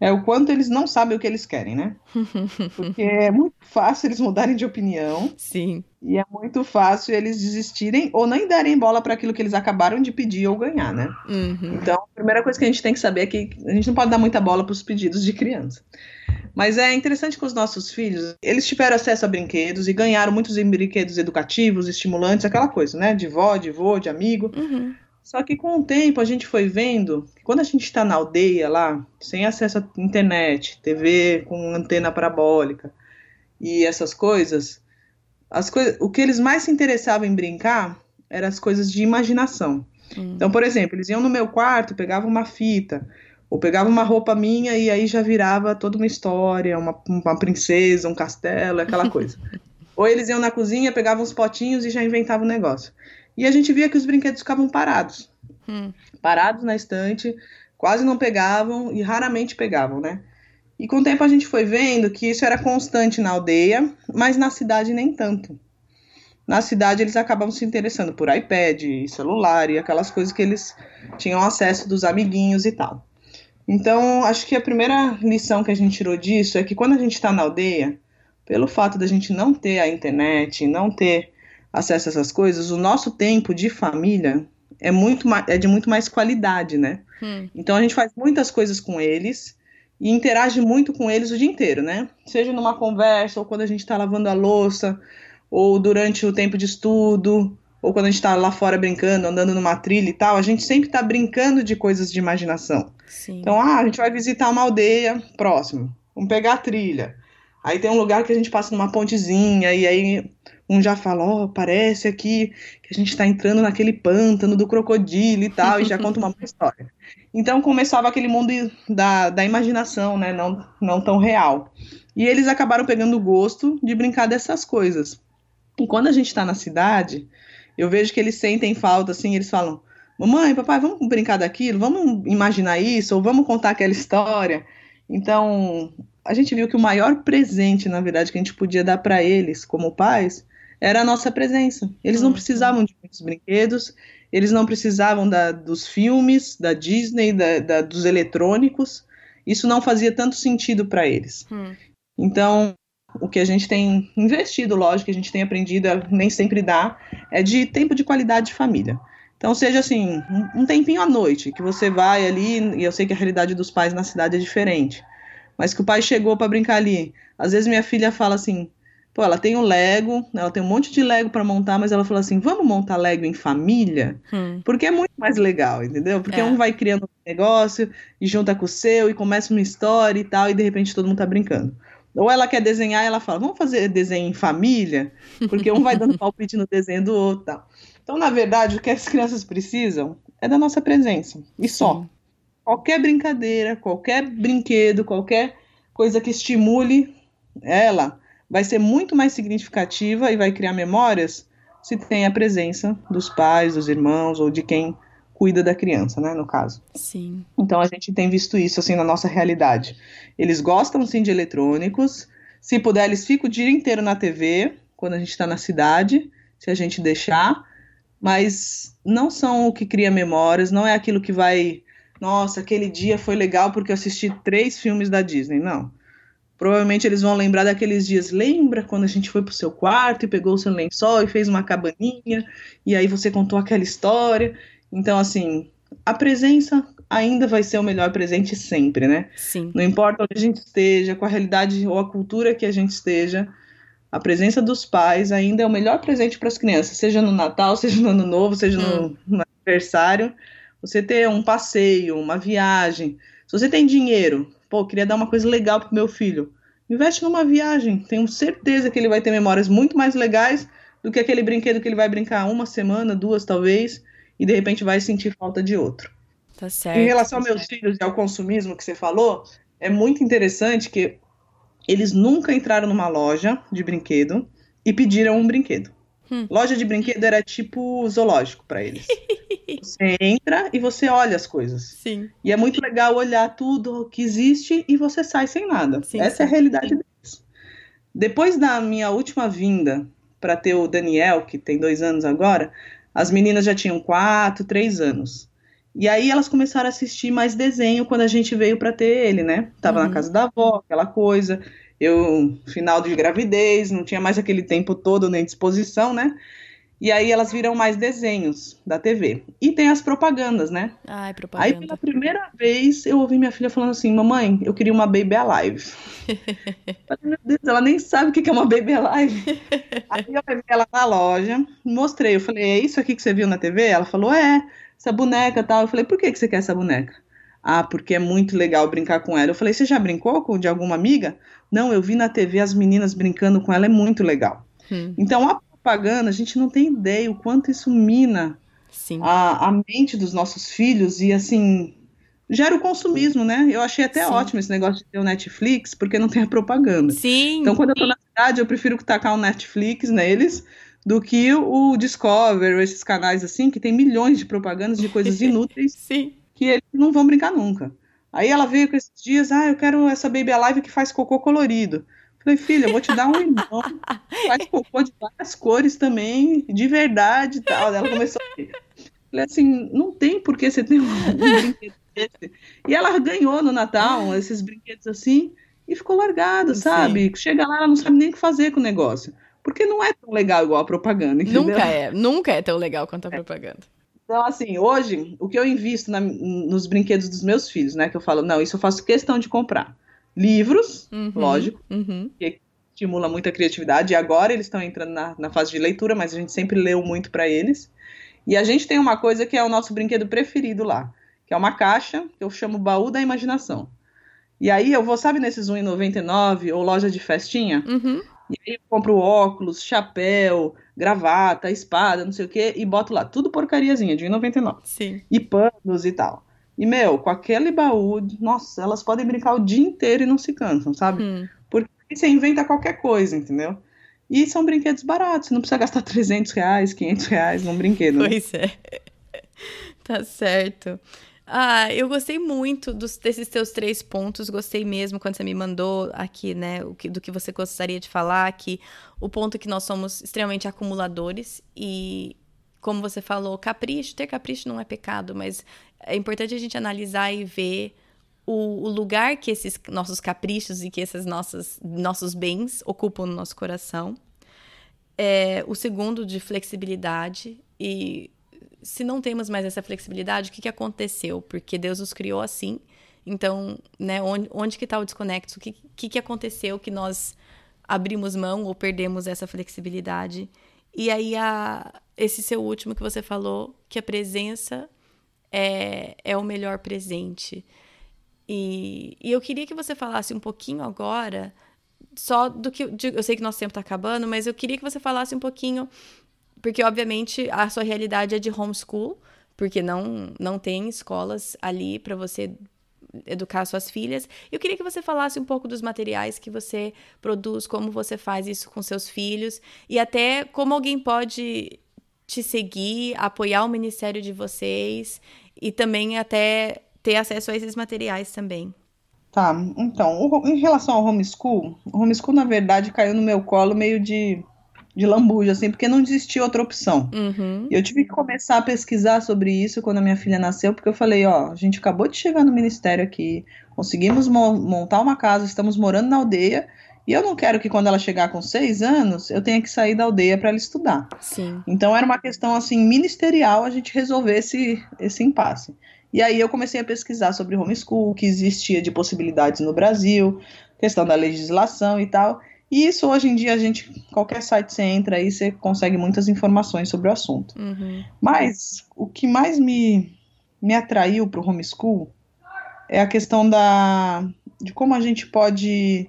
é o quanto eles não sabem o que eles querem, né? <laughs> Porque é muito fácil eles mudarem de opinião. Sim. E é muito fácil eles desistirem ou nem darem bola para aquilo que eles acabaram de pedir ou ganhar, né? Uhum. Então, a primeira coisa que a gente tem que saber é que a gente não pode dar muita bola para os pedidos de criança. Mas é interessante que os nossos filhos, eles tiveram acesso a brinquedos e ganharam muitos brinquedos educativos, estimulantes, aquela coisa, né? De vó, de vô, de amigo. Uhum. Só que com o tempo a gente foi vendo que quando a gente está na aldeia lá, sem acesso à internet, TV com antena parabólica e essas coisas, as coisas, o que eles mais se interessavam em brincar eram as coisas de imaginação. Hum. Então, por exemplo, eles iam no meu quarto, pegavam uma fita, ou pegavam uma roupa minha e aí já virava toda uma história, uma, uma princesa, um castelo, aquela coisa. <laughs> ou eles iam na cozinha, pegavam os potinhos e já inventavam um negócio. E a gente via que os brinquedos ficavam parados. Hum. Parados na estante, quase não pegavam e raramente pegavam, né? E com o tempo a gente foi vendo que isso era constante na aldeia, mas na cidade nem tanto. Na cidade eles acabavam se interessando por iPad, celular e aquelas coisas que eles tinham acesso dos amiguinhos e tal. Então, acho que a primeira lição que a gente tirou disso é que quando a gente está na aldeia, pelo fato da gente não ter a internet, não ter acesso a essas coisas, o nosso tempo de família é muito é de muito mais qualidade, né? Hum. Então a gente faz muitas coisas com eles e interage muito com eles o dia inteiro, né? Seja numa conversa ou quando a gente está lavando a louça ou durante o tempo de estudo ou quando a gente está lá fora brincando, andando numa trilha e tal, a gente sempre está brincando de coisas de imaginação. Sim. Então, ah, a gente vai visitar uma aldeia próximo, vamos pegar a trilha. Aí tem um lugar que a gente passa numa pontezinha e aí um já fala, ó, oh, parece aqui que a gente está entrando naquele pântano do crocodilo e tal, e já conta uma história. Então começava aquele mundo da, da imaginação, né, não, não tão real. E eles acabaram pegando o gosto de brincar dessas coisas. E quando a gente está na cidade, eu vejo que eles sentem falta, assim, eles falam, mamãe, papai, vamos brincar daquilo, vamos imaginar isso, ou vamos contar aquela história. Então, a gente viu que o maior presente, na verdade, que a gente podia dar para eles como pais era a nossa presença. Eles não precisavam de muitos brinquedos, eles não precisavam da, dos filmes, da Disney, da, da, dos eletrônicos. Isso não fazia tanto sentido para eles. Hum. Então, o que a gente tem investido, lógico, que a gente tem aprendido a nem sempre dar, é de tempo de qualidade de família. Então, seja assim, um, um tempinho à noite, que você vai ali, e eu sei que a realidade dos pais na cidade é diferente, mas que o pai chegou para brincar ali. Às vezes minha filha fala assim: Pô, ela tem o Lego, ela tem um monte de Lego para montar, mas ela falou assim: vamos montar Lego em família? Hum. Porque é muito mais legal, entendeu? Porque é. um vai criando um negócio e junta com o seu e começa uma história e tal, e de repente todo mundo tá brincando. Ou ela quer desenhar e ela fala: vamos fazer desenho em família? Porque um vai dando <laughs> palpite no desenho do outro tal. Então, na verdade, o que as crianças precisam é da nossa presença. E só. Sim. Qualquer brincadeira, qualquer brinquedo, qualquer coisa que estimule ela vai ser muito mais significativa e vai criar memórias se tem a presença dos pais, dos irmãos ou de quem cuida da criança, né, no caso. Sim. Então a gente tem visto isso assim na nossa realidade. Eles gostam sim de eletrônicos. Se puder, eles ficam o dia inteiro na TV quando a gente está na cidade, se a gente deixar. Mas não são o que cria memórias, não é aquilo que vai. Nossa, aquele dia foi legal porque eu assisti três filmes da Disney. Não. Provavelmente eles vão lembrar daqueles dias. Lembra quando a gente foi pro seu quarto e pegou o seu lençol e fez uma cabaninha e aí você contou aquela história. Então, assim, a presença ainda vai ser o melhor presente sempre, né? Sim. Não importa onde a gente esteja, com a realidade ou a cultura que a gente esteja, a presença dos pais ainda é o melhor presente para as crianças, seja no Natal, seja no Ano Novo, seja hum. no, no aniversário. Você ter um passeio, uma viagem. Se você tem dinheiro, pô, queria dar uma coisa legal pro meu filho. Investe numa viagem. Tenho certeza que ele vai ter memórias muito mais legais do que aquele brinquedo que ele vai brincar uma semana, duas talvez, e de repente vai sentir falta de outro. Tá certo. Em relação tá aos meus filhos e ao consumismo que você falou, é muito interessante que eles nunca entraram numa loja de brinquedo e pediram um brinquedo. Hum. Loja de brinquedo era tipo zoológico para eles. <laughs> Você entra e você olha as coisas. Sim. E é muito legal olhar tudo que existe e você sai sem nada. Sim, Essa sim. é a realidade deles. Depois da minha última vinda para ter o Daniel, que tem dois anos agora, as meninas já tinham quatro, três anos. E aí elas começaram a assistir mais desenho quando a gente veio para ter ele, né? Tava uhum. na casa da avó, aquela coisa. Eu, final de gravidez, não tinha mais aquele tempo todo nem disposição, né? E aí elas viram mais desenhos da TV. E tem as propagandas, né? Ai, propaganda. Aí pela primeira vez eu ouvi minha filha falando assim: Mamãe, eu queria uma Baby Alive. <laughs> Meu Deus, ela nem sabe o que é uma Baby Alive. <laughs> aí eu levei ela na loja, mostrei. Eu falei: É isso aqui que você viu na TV? Ela falou: É. essa boneca tal. Eu falei, por que, que você quer essa boneca? Ah, porque é muito legal brincar com ela. Eu falei, você já brincou com de alguma amiga? Não, eu vi na TV as meninas brincando com ela, é muito legal. Hum. Então, a propaganda, a gente não tem ideia o quanto isso mina a, a, mente dos nossos filhos e, assim, gera o consumismo, né? Eu achei até Sim. ótimo esse negócio de ter o Netflix, porque não tem a propaganda. Sim. Então, quando eu tô na cidade, eu prefiro tacar o Netflix neles do que o Discover, esses canais assim, que tem milhões de propagandas de coisas <laughs> inúteis. Sim que eles não vão brincar nunca. Aí ela veio com esses dias, ah, eu quero essa Baby Alive que faz cocô colorido. Falei, filha, eu vou te dar um irmão, faz cocô de várias cores também, de verdade e tal. Ela começou a Falei assim, não tem por que você ter um, um brinquedo desse. E ela ganhou no Natal esses brinquedos assim e ficou largada, sabe? Chega lá, ela não sabe nem o que fazer com o negócio. Porque não é tão legal igual a propaganda, entendeu? Nunca é, nunca é tão legal quanto a propaganda. Então, assim, hoje, o que eu invisto na, nos brinquedos dos meus filhos, né? Que eu falo, não, isso eu faço questão de comprar. Livros, uhum, lógico, uhum. que estimula muita criatividade. E agora eles estão entrando na, na, fase de leitura, mas a gente sempre leu muito para eles. E a gente tem uma coisa que é o nosso brinquedo preferido lá, que é uma caixa que eu chamo baú da imaginação. E aí eu vou, sabe, nesses 1,99 ou loja de festinha? Uhum. E aí eu compro óculos, chapéu, gravata, espada, não sei o quê, e boto lá, tudo porcariazinha, de 1,99. Sim. E panos e tal. E, meu, com aquele baú, nossa, elas podem brincar o dia inteiro e não se cansam, sabe? Hum. Porque você inventa qualquer coisa, entendeu? E são brinquedos baratos, você não precisa gastar 300 reais, 500 reais num brinquedo. Né? Pois é. <laughs> tá certo. Ah, eu gostei muito dos, desses teus três pontos, gostei mesmo quando você me mandou aqui, né, o que, do que você gostaria de falar, que o ponto que nós somos extremamente acumuladores e, como você falou, capricho, ter capricho não é pecado, mas é importante a gente analisar e ver o, o lugar que esses nossos caprichos e que esses nossos, nossos bens ocupam no nosso coração. É, o segundo, de flexibilidade e se não temos mais essa flexibilidade, o que, que aconteceu? Porque Deus nos criou assim. Então, né, onde, onde que está o desconexo? O que, que, que aconteceu que nós abrimos mão ou perdemos essa flexibilidade? E aí, a, esse seu último que você falou, que a presença é, é o melhor presente. E, e eu queria que você falasse um pouquinho agora, só do que. De, eu sei que nosso tempo está acabando, mas eu queria que você falasse um pouquinho porque, obviamente, a sua realidade é de homeschool, porque não, não tem escolas ali para você educar suas filhas. Eu queria que você falasse um pouco dos materiais que você produz, como você faz isso com seus filhos e até como alguém pode te seguir, apoiar o ministério de vocês e também até ter acesso a esses materiais também. Tá, então, em relação ao homeschool, o homeschool, na verdade, caiu no meu colo meio de de lambuja, assim, porque não existia outra opção. Uhum. Eu tive que começar a pesquisar sobre isso quando a minha filha nasceu, porque eu falei, ó, a gente acabou de chegar no ministério aqui, conseguimos mo montar uma casa, estamos morando na aldeia, e eu não quero que quando ela chegar com seis anos, eu tenha que sair da aldeia para ela estudar. Sim. Então era uma questão, assim, ministerial a gente resolver esse, esse impasse. E aí eu comecei a pesquisar sobre homeschool, o que existia de possibilidades no Brasil, questão da legislação e tal. E isso hoje em dia a gente, qualquer site você entra aí, você consegue muitas informações sobre o assunto. Uhum. Mas o que mais me, me atraiu para o homeschool é a questão da, de como a gente pode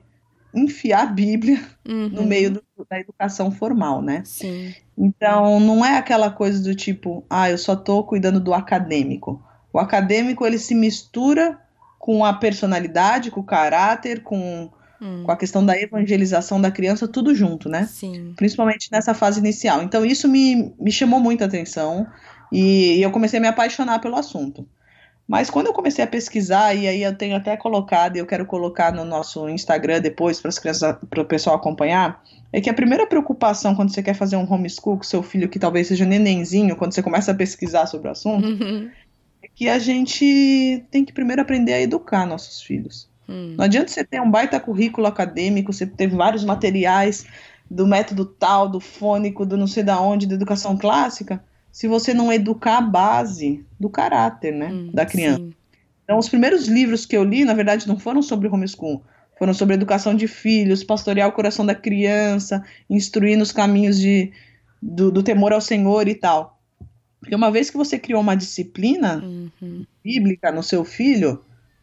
enfiar a Bíblia uhum. no meio do, da educação formal, né? Sim. Então, não é aquela coisa do tipo, ah, eu só estou cuidando do acadêmico. O acadêmico, ele se mistura com a personalidade, com o caráter, com hum. com a questão da evangelização da criança, tudo junto, né? Sim. Principalmente nessa fase inicial. Então, isso me, me chamou muita atenção e, e eu comecei a me apaixonar pelo assunto. Mas quando eu comecei a pesquisar, e aí eu tenho até colocado, e eu quero colocar no nosso Instagram depois para as crianças, para o pessoal acompanhar, é que a primeira preocupação quando você quer fazer um homeschool com seu filho que talvez seja nenenzinho, quando você começa a pesquisar sobre o assunto, uhum. é que a gente tem que primeiro aprender a educar nossos filhos. Hum. Não adianta você ter um baita currículo acadêmico, você ter vários materiais do método tal, do fônico, do não sei da onde, da educação clássica, se você não educar a base do caráter, né, hum, da criança. Sim. Então, os primeiros livros que eu li, na verdade, não foram sobre homeschool, foram sobre educação de filhos, pastorear o coração da criança, instruir nos caminhos de, do, do temor ao Senhor e tal. Porque uma vez que você criou uma disciplina uhum. bíblica no seu filho,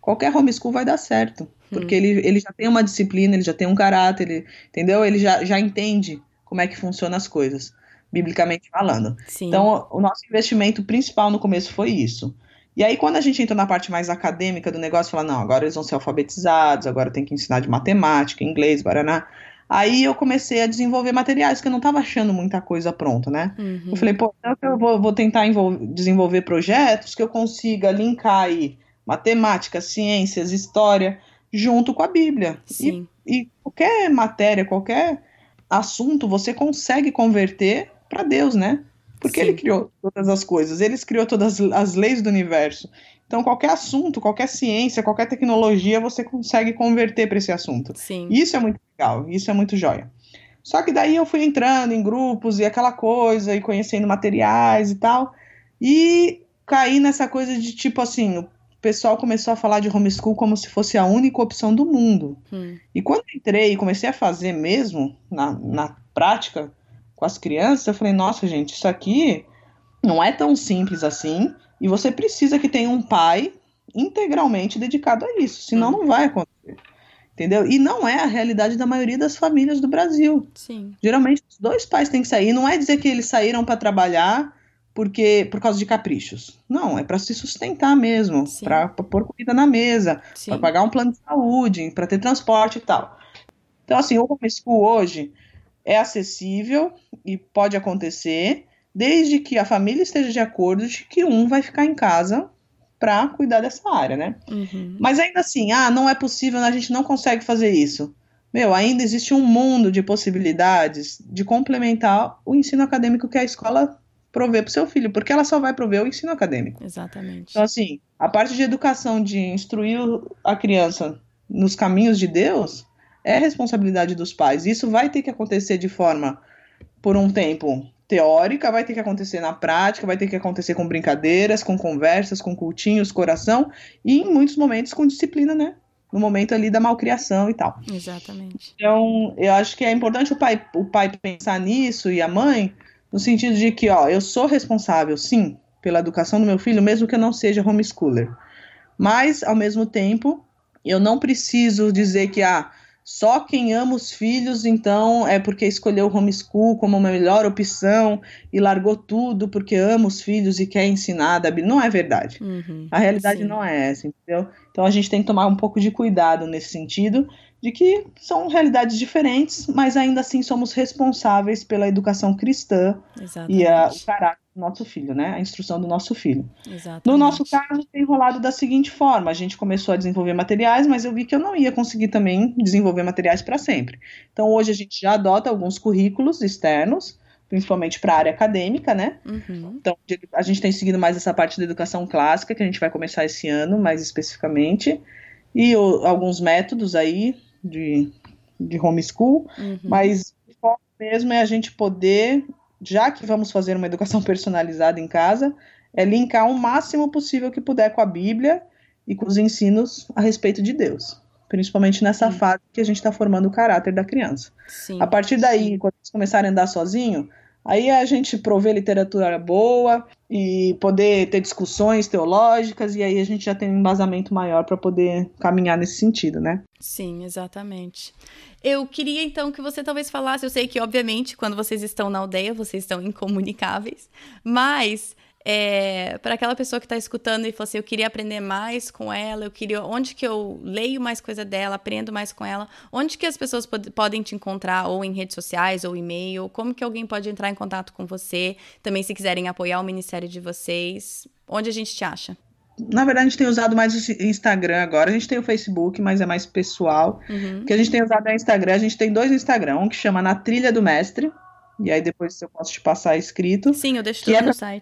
qualquer homeschool vai dar certo. Porque uhum. ele, ele já tem uma disciplina, ele já tem um caráter, ele, entendeu? Ele já, já entende como é que funcionam as coisas, biblicamente falando. Sim. Então, o nosso investimento principal no começo foi isso. E aí, quando a gente entrou na parte mais acadêmica do negócio, falar, não, agora eles vão ser alfabetizados, agora tem que ensinar de matemática, inglês, baraná. Aí eu comecei a desenvolver materiais, que eu não estava achando muita coisa pronta, né? Uhum. Eu falei, pô, então eu vou, vou tentar desenvolver projetos que eu consiga linkar aí matemática, ciências, história, junto com a Bíblia. E, e, qualquer matéria, qualquer assunto, você consegue converter para Deus, né? Porque Sim. ele criou todas as coisas, ele criou todas as leis do universo. Então, qualquer assunto, qualquer ciência, qualquer tecnologia, você consegue converter para esse assunto. Sim. Isso é muito legal, isso é muito joia. Só que daí eu fui entrando em grupos e aquela coisa, e conhecendo materiais e tal, e caí nessa coisa de tipo assim, o pessoal começou a falar de homeschool como se fosse a única opção do mundo. Hum. E quando entrei e comecei a fazer mesmo, na, na prática, com as crianças, eu falei, nossa, gente, isso aqui não é tão simples assim. E você precisa que tenha um pai integralmente dedicado a isso, senão não vai acontecer. Entendeu? E não é a realidade da maioria das famílias do Brasil. Sim. Geralmente os dois pais têm que sair. Não é dizer que eles saíram para trabalhar porque por causa de caprichos. Não, é para se sustentar mesmo, para pôr comida na mesa, para pagar um plano de saúde, para ter transporte e tal. Então, assim, o homeschool hoje é acessível e pode acontecer, desde que a família esteja de acordo de que um vai ficar em casa para cuidar dessa área, né? Uhum. Mas ainda assim, ah, não é possível, a gente não consegue fazer isso. Meu, ainda existe um mundo de possibilidades de complementar o ensino acadêmico que a escola provê para o seu filho, porque ela só vai prover o ensino acadêmico. Exatamente. Então, assim, a parte de educação, de instruir a criança nos caminhos de Deus, é responsabilidade dos pais. Isso vai ter que acontecer de forma, por um tempo, teórica, vai ter que acontecer na prática, vai ter que acontecer com brincadeiras, com conversas, com cultinhos, coração e em muitos momentos com disciplina, né? No momento ali da malcriação e tal. Exatamente. Então, eu acho que é importante o pai, o pai pensar nisso e a mãe, no sentido de que, ó, eu sou responsável, sim, pela educação do meu filho, mesmo que eu não seja homeschooler. Mas, ao mesmo tempo, eu não preciso dizer que, ah, só quem ama os filhos, então, é porque escolheu o homeschool como uma melhor opção e largou tudo porque ama os filhos e quer ensinar. Não é verdade. Uhum, a realidade sim. não é essa, entendeu? Então a gente tem que tomar um pouco de cuidado nesse sentido, de que são realidades diferentes, mas ainda assim somos responsáveis pela educação cristã Exatamente. e a, o caráter nosso filho, né? A instrução do nosso filho. Exatamente. No nosso caso, tem rolado da seguinte forma: a gente começou a desenvolver materiais, mas eu vi que eu não ia conseguir também desenvolver materiais para sempre. Então, hoje a gente já adota alguns currículos externos, principalmente para a área acadêmica, né? Uhum. Então, a gente tem seguido mais essa parte da educação clássica, que a gente vai começar esse ano, mais especificamente, e o, alguns métodos aí de, de homeschool, uhum. mas o foco mesmo é a gente poder já que vamos fazer uma educação <laughs> personalizada em casa, é linkar o máximo possível que puder com a Bíblia e com os ensinos a respeito de Deus. Principalmente nessa sim. fase que a gente está formando o caráter da criança. Sim, a partir daí, sim. quando eles começarem a andar sozinho, aí a gente prover literatura boa e poder ter discussões teológicas, e aí a gente já tem um embasamento maior para poder caminhar nesse sentido, né? Sim, exatamente. Eu queria então que você talvez falasse. Eu sei que, obviamente, quando vocês estão na aldeia, vocês estão incomunicáveis, mas é, para aquela pessoa que está escutando e falou assim, eu queria aprender mais com ela, eu queria onde que eu leio mais coisa dela, aprendo mais com ela, onde que as pessoas pod podem te encontrar, ou em redes sociais, ou e-mail, como que alguém pode entrar em contato com você, também se quiserem apoiar o ministério de vocês, onde a gente te acha? na verdade, a gente tem usado mais o Instagram agora. A gente tem o Facebook, mas é mais pessoal. Uhum. O que a gente tem usado é o Instagram. A gente tem dois Instagram. Um que chama Na Trilha do Mestre. E aí depois eu posso te passar escrito. Sim, eu deixo tudo é no site.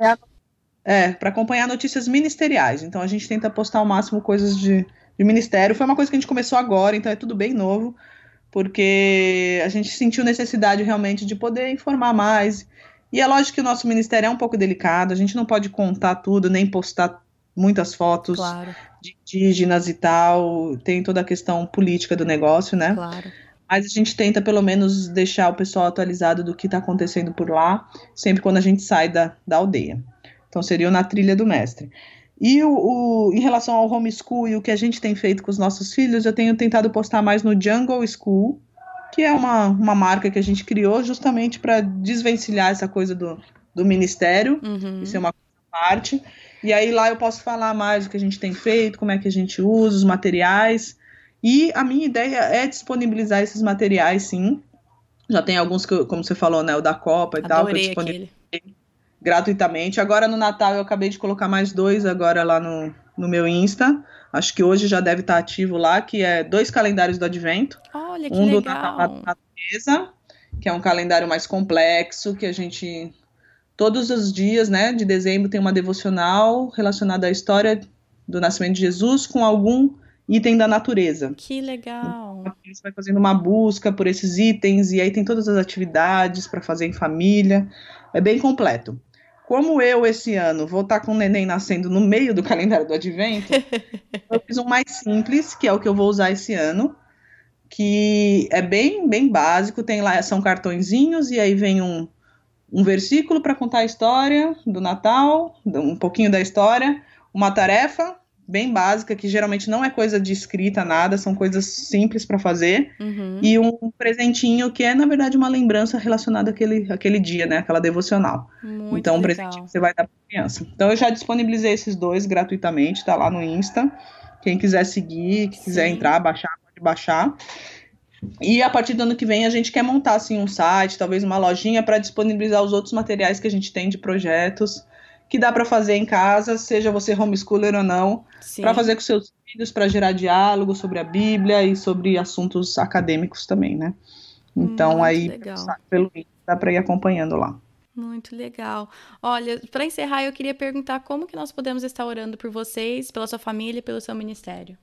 É, para acompanhar notícias ministeriais. Então a gente tenta postar ao máximo coisas de, de ministério. Foi uma coisa que a gente começou agora, então é tudo bem novo. Porque a gente sentiu necessidade realmente de poder informar mais. E é lógico que o nosso ministério é um pouco delicado, a gente não pode contar tudo, nem postar muitas fotos claro. de indígenas e tal, tem toda a questão política do negócio, né? Claro. Mas a gente tenta pelo menos deixar o pessoal atualizado do que está acontecendo por lá, sempre quando a gente sai da, da aldeia. Então, seria na trilha do mestre. E o, o, em relação ao homeschool e o que a gente tem feito com os nossos filhos, eu tenho tentado postar mais no Jungle School, que é uma, uma marca que a gente criou justamente para desvencilhar essa coisa do, do ministério, uhum. isso é uma parte. E aí lá eu posso falar mais do que a gente tem feito, como é que a gente usa os materiais. E a minha ideia é disponibilizar esses materiais, sim. Já tem alguns que, como você falou, né, o da Copa e Adorei tal, que eu disponibilizei gratuitamente. Agora no Natal eu acabei de colocar mais dois agora lá no, no meu Insta. Acho que hoje já deve estar ativo lá, que é dois calendários do Advento. Olha, que um legal. do Natal na natureza, que é um calendário mais complexo, que a gente todos os dias, né, de dezembro tem uma devocional relacionada à história do nascimento de Jesus com algum item da natureza. Que legal. Então, você vai fazendo uma busca por esses itens e aí tem todas as atividades para fazer em família. É bem completo. Como eu, esse ano, vou estar com o neném nascendo no meio do <laughs> calendário do advento, <laughs> eu fiz um mais simples, que é o que eu vou usar esse ano, que é bem, bem básico, tem lá, são cartõezinhos, e aí vem um, um versículo para contar a história do Natal, um pouquinho da história, uma tarefa bem básica, que geralmente não é coisa de escrita, nada, são coisas simples para fazer, uhum. e um presentinho que é, na verdade, uma lembrança relacionada àquele, àquele dia, né, aquela devocional. Muito então, um legal. presentinho que você vai dar para criança. Então, eu já disponibilizei esses dois gratuitamente, tá lá no Insta. Quem quiser seguir, que quiser entrar, baixar, pode baixar. E a partir do ano que vem a gente quer montar assim um site, talvez uma lojinha para disponibilizar os outros materiais que a gente tem de projetos que dá para fazer em casa, seja você homeschooler ou não, para fazer com seus filhos, para gerar diálogo sobre a Bíblia e sobre assuntos acadêmicos também, né? Então Muito aí legal. pelo dá para ir acompanhando lá. Muito legal. Olha, para encerrar, eu queria perguntar como que nós podemos estar orando por vocês, pela sua família e pelo seu ministério.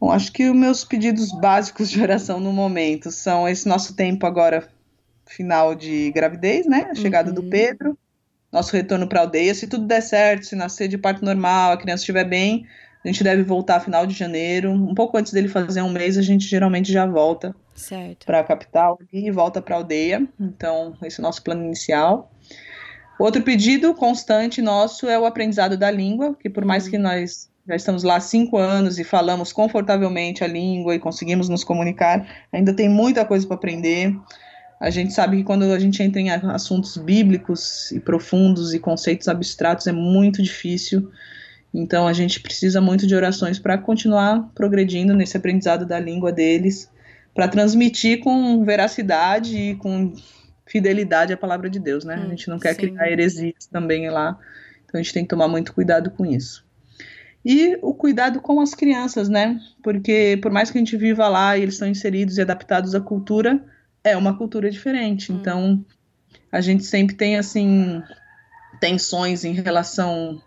Bom, acho que os meus pedidos básicos de oração no momento são esse nosso tempo agora final de gravidez, né? A chegada uhum. do Pedro, nosso retorno para a aldeia. Se tudo der certo, se nascer de parto normal, a criança estiver bem, a gente deve voltar final de janeiro. Um pouco antes dele fazer um mês, a gente geralmente já volta para a capital e volta para a aldeia. Então, esse é o nosso plano inicial. Outro pedido constante nosso é o aprendizado da língua, que por mais que uhum. nós já estamos lá há cinco anos e falamos confortavelmente a língua e conseguimos nos comunicar, ainda tem muita coisa para aprender. A gente sabe que quando a gente entra em assuntos bíblicos e profundos e conceitos abstratos é muito difícil. Então a gente precisa muito de orações para continuar progredindo nesse aprendizado da língua deles, para transmitir com veracidade e com fidelidade a palavra de Deus, né? Hum, a gente não quer sim. criar heresias também lá. Então a gente tem que tomar muito cuidado com isso. E o cuidado com as crianças, né? Porque por mais que a gente viva lá e eles são inseridos e adaptados à cultura, é uma cultura diferente. Hum. Então, a gente sempre tem, assim, tensões em relação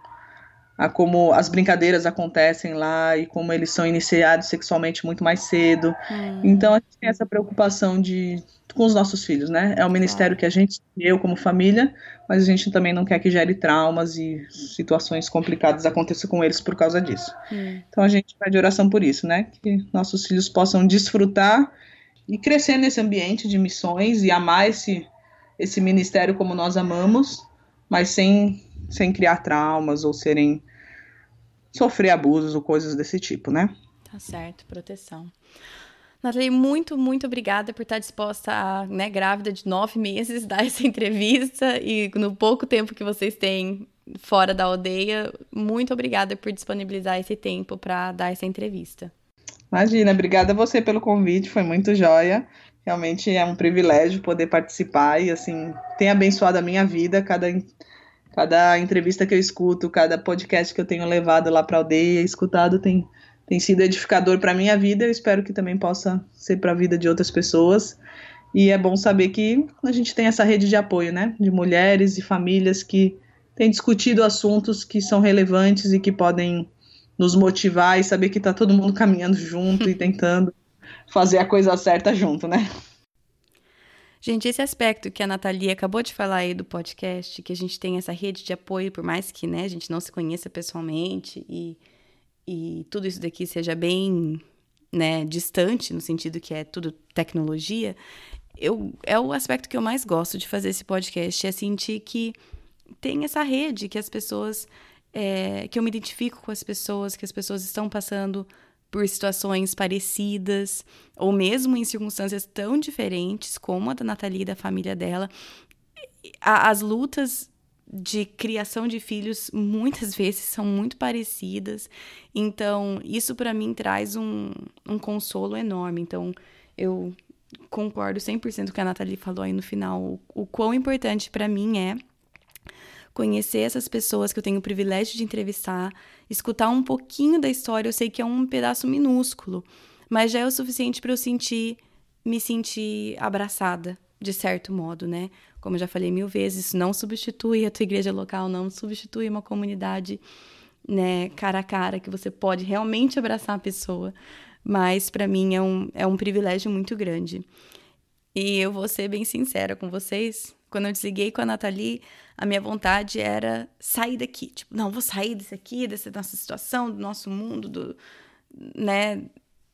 a como as brincadeiras acontecem lá e como eles são iniciados sexualmente muito mais cedo. Hum. Então, a gente tem essa preocupação de com os nossos filhos, né? É um ministério que a gente eu como família, mas a gente também não quer que gere traumas e situações complicadas aconteçam com eles por causa disso. Hum. Então a gente pede oração por isso, né? Que nossos filhos possam desfrutar e crescer nesse ambiente de missões e amar esse, esse ministério como nós amamos, mas sem, sem criar traumas ou serem sofrer abusos ou coisas desse tipo, né? Tá certo, proteção. Nathalie, muito, muito obrigada por estar disposta a, né, grávida de nove meses, <laughs> dar essa entrevista e no pouco tempo que vocês têm fora da aldeia, muito obrigada por disponibilizar esse tempo para dar essa entrevista. Imagina, obrigada a você pelo convite, foi muito joia. Realmente é um privilégio poder participar e assim, tem abençoado a minha vida cada cada entrevista que eu escuto, cada podcast que eu tenho levado lá para a aldeia, escutado tem tem sido edificador para minha vida, eu espero que também possa ser para a vida de outras pessoas. E é bom saber que a gente tem essa rede de apoio, né, de mulheres e famílias que têm discutido assuntos que são relevantes e que podem nos motivar e saber que tá todo mundo caminhando junto e <laughs> tentando fazer a coisa certa junto, né? Gente, esse aspecto que a Nathalie acabou de falar aí do podcast, que a gente tem essa rede de apoio, por mais que né, a gente não se conheça pessoalmente e, e tudo isso daqui seja bem né, distante, no sentido que é tudo tecnologia, eu, é o aspecto que eu mais gosto de fazer esse podcast, é sentir que tem essa rede que as pessoas. É, que eu me identifico com as pessoas, que as pessoas estão passando por situações parecidas, ou mesmo em circunstâncias tão diferentes como a da Nathalie e da família dela. As lutas de criação de filhos muitas <laughs> vezes são muito parecidas. Então, isso para mim traz um, um consolo enorme. Então, eu concordo 100% com o que a Nathalie falou aí no final. O, o quão importante para mim é conhecer essas pessoas que eu tenho o privilégio de entrevistar, escutar um pouquinho da história. Eu sei que é um pedaço minúsculo, mas já é o suficiente para eu sentir, me sentir abraçada, de certo modo, né? Como eu já falei mil vezes, isso não substitui a tua igreja local, não substitui uma comunidade, né, cara a cara, que você pode realmente abraçar a pessoa. Mas para mim é um, é um privilégio muito grande. E eu vou ser bem sincera com vocês. Quando eu desliguei com a Nathalie, a minha vontade era sair daqui. Tipo, não, vou sair desse aqui, dessa nossa situação, do nosso mundo, do, né,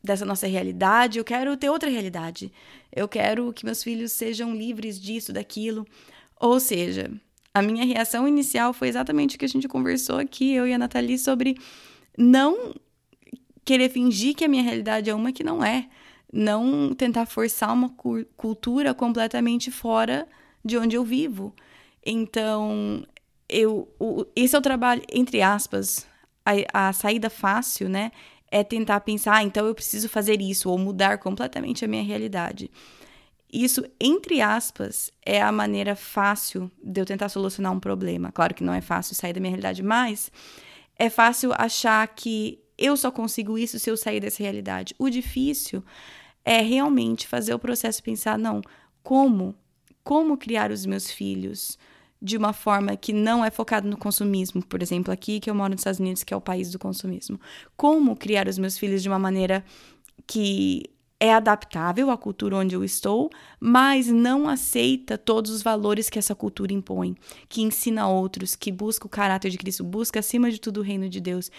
dessa nossa realidade, eu quero ter outra realidade. Eu quero que meus filhos sejam livres disso, daquilo. Ou seja, a minha reação inicial foi exatamente o que a gente conversou aqui, eu e a Nathalie, sobre não querer fingir que a minha realidade é uma que não é. Não tentar forçar uma cultura completamente fora de onde eu vivo. Então, eu, o, esse é o trabalho, entre aspas, a, a saída fácil, né? é tentar pensar, ah, então eu preciso fazer isso ou mudar completamente a minha realidade. Isso, entre aspas, é a maneira fácil de eu tentar solucionar um problema. Claro que não é fácil sair da minha realidade, mas é fácil achar que eu só consigo isso se eu sair dessa realidade. O difícil é realmente fazer o processo pensar, não, como? Como criar os meus filhos? de uma forma que não é focada no consumismo, por exemplo, aqui que eu moro nos Estados Unidos, que é o país do consumismo. Como criar os meus filhos de uma maneira que é adaptável à cultura onde eu estou, mas não aceita todos os valores que essa cultura impõe, que ensina outros, que busca o caráter de Cristo, busca acima de tudo o reino de Deus.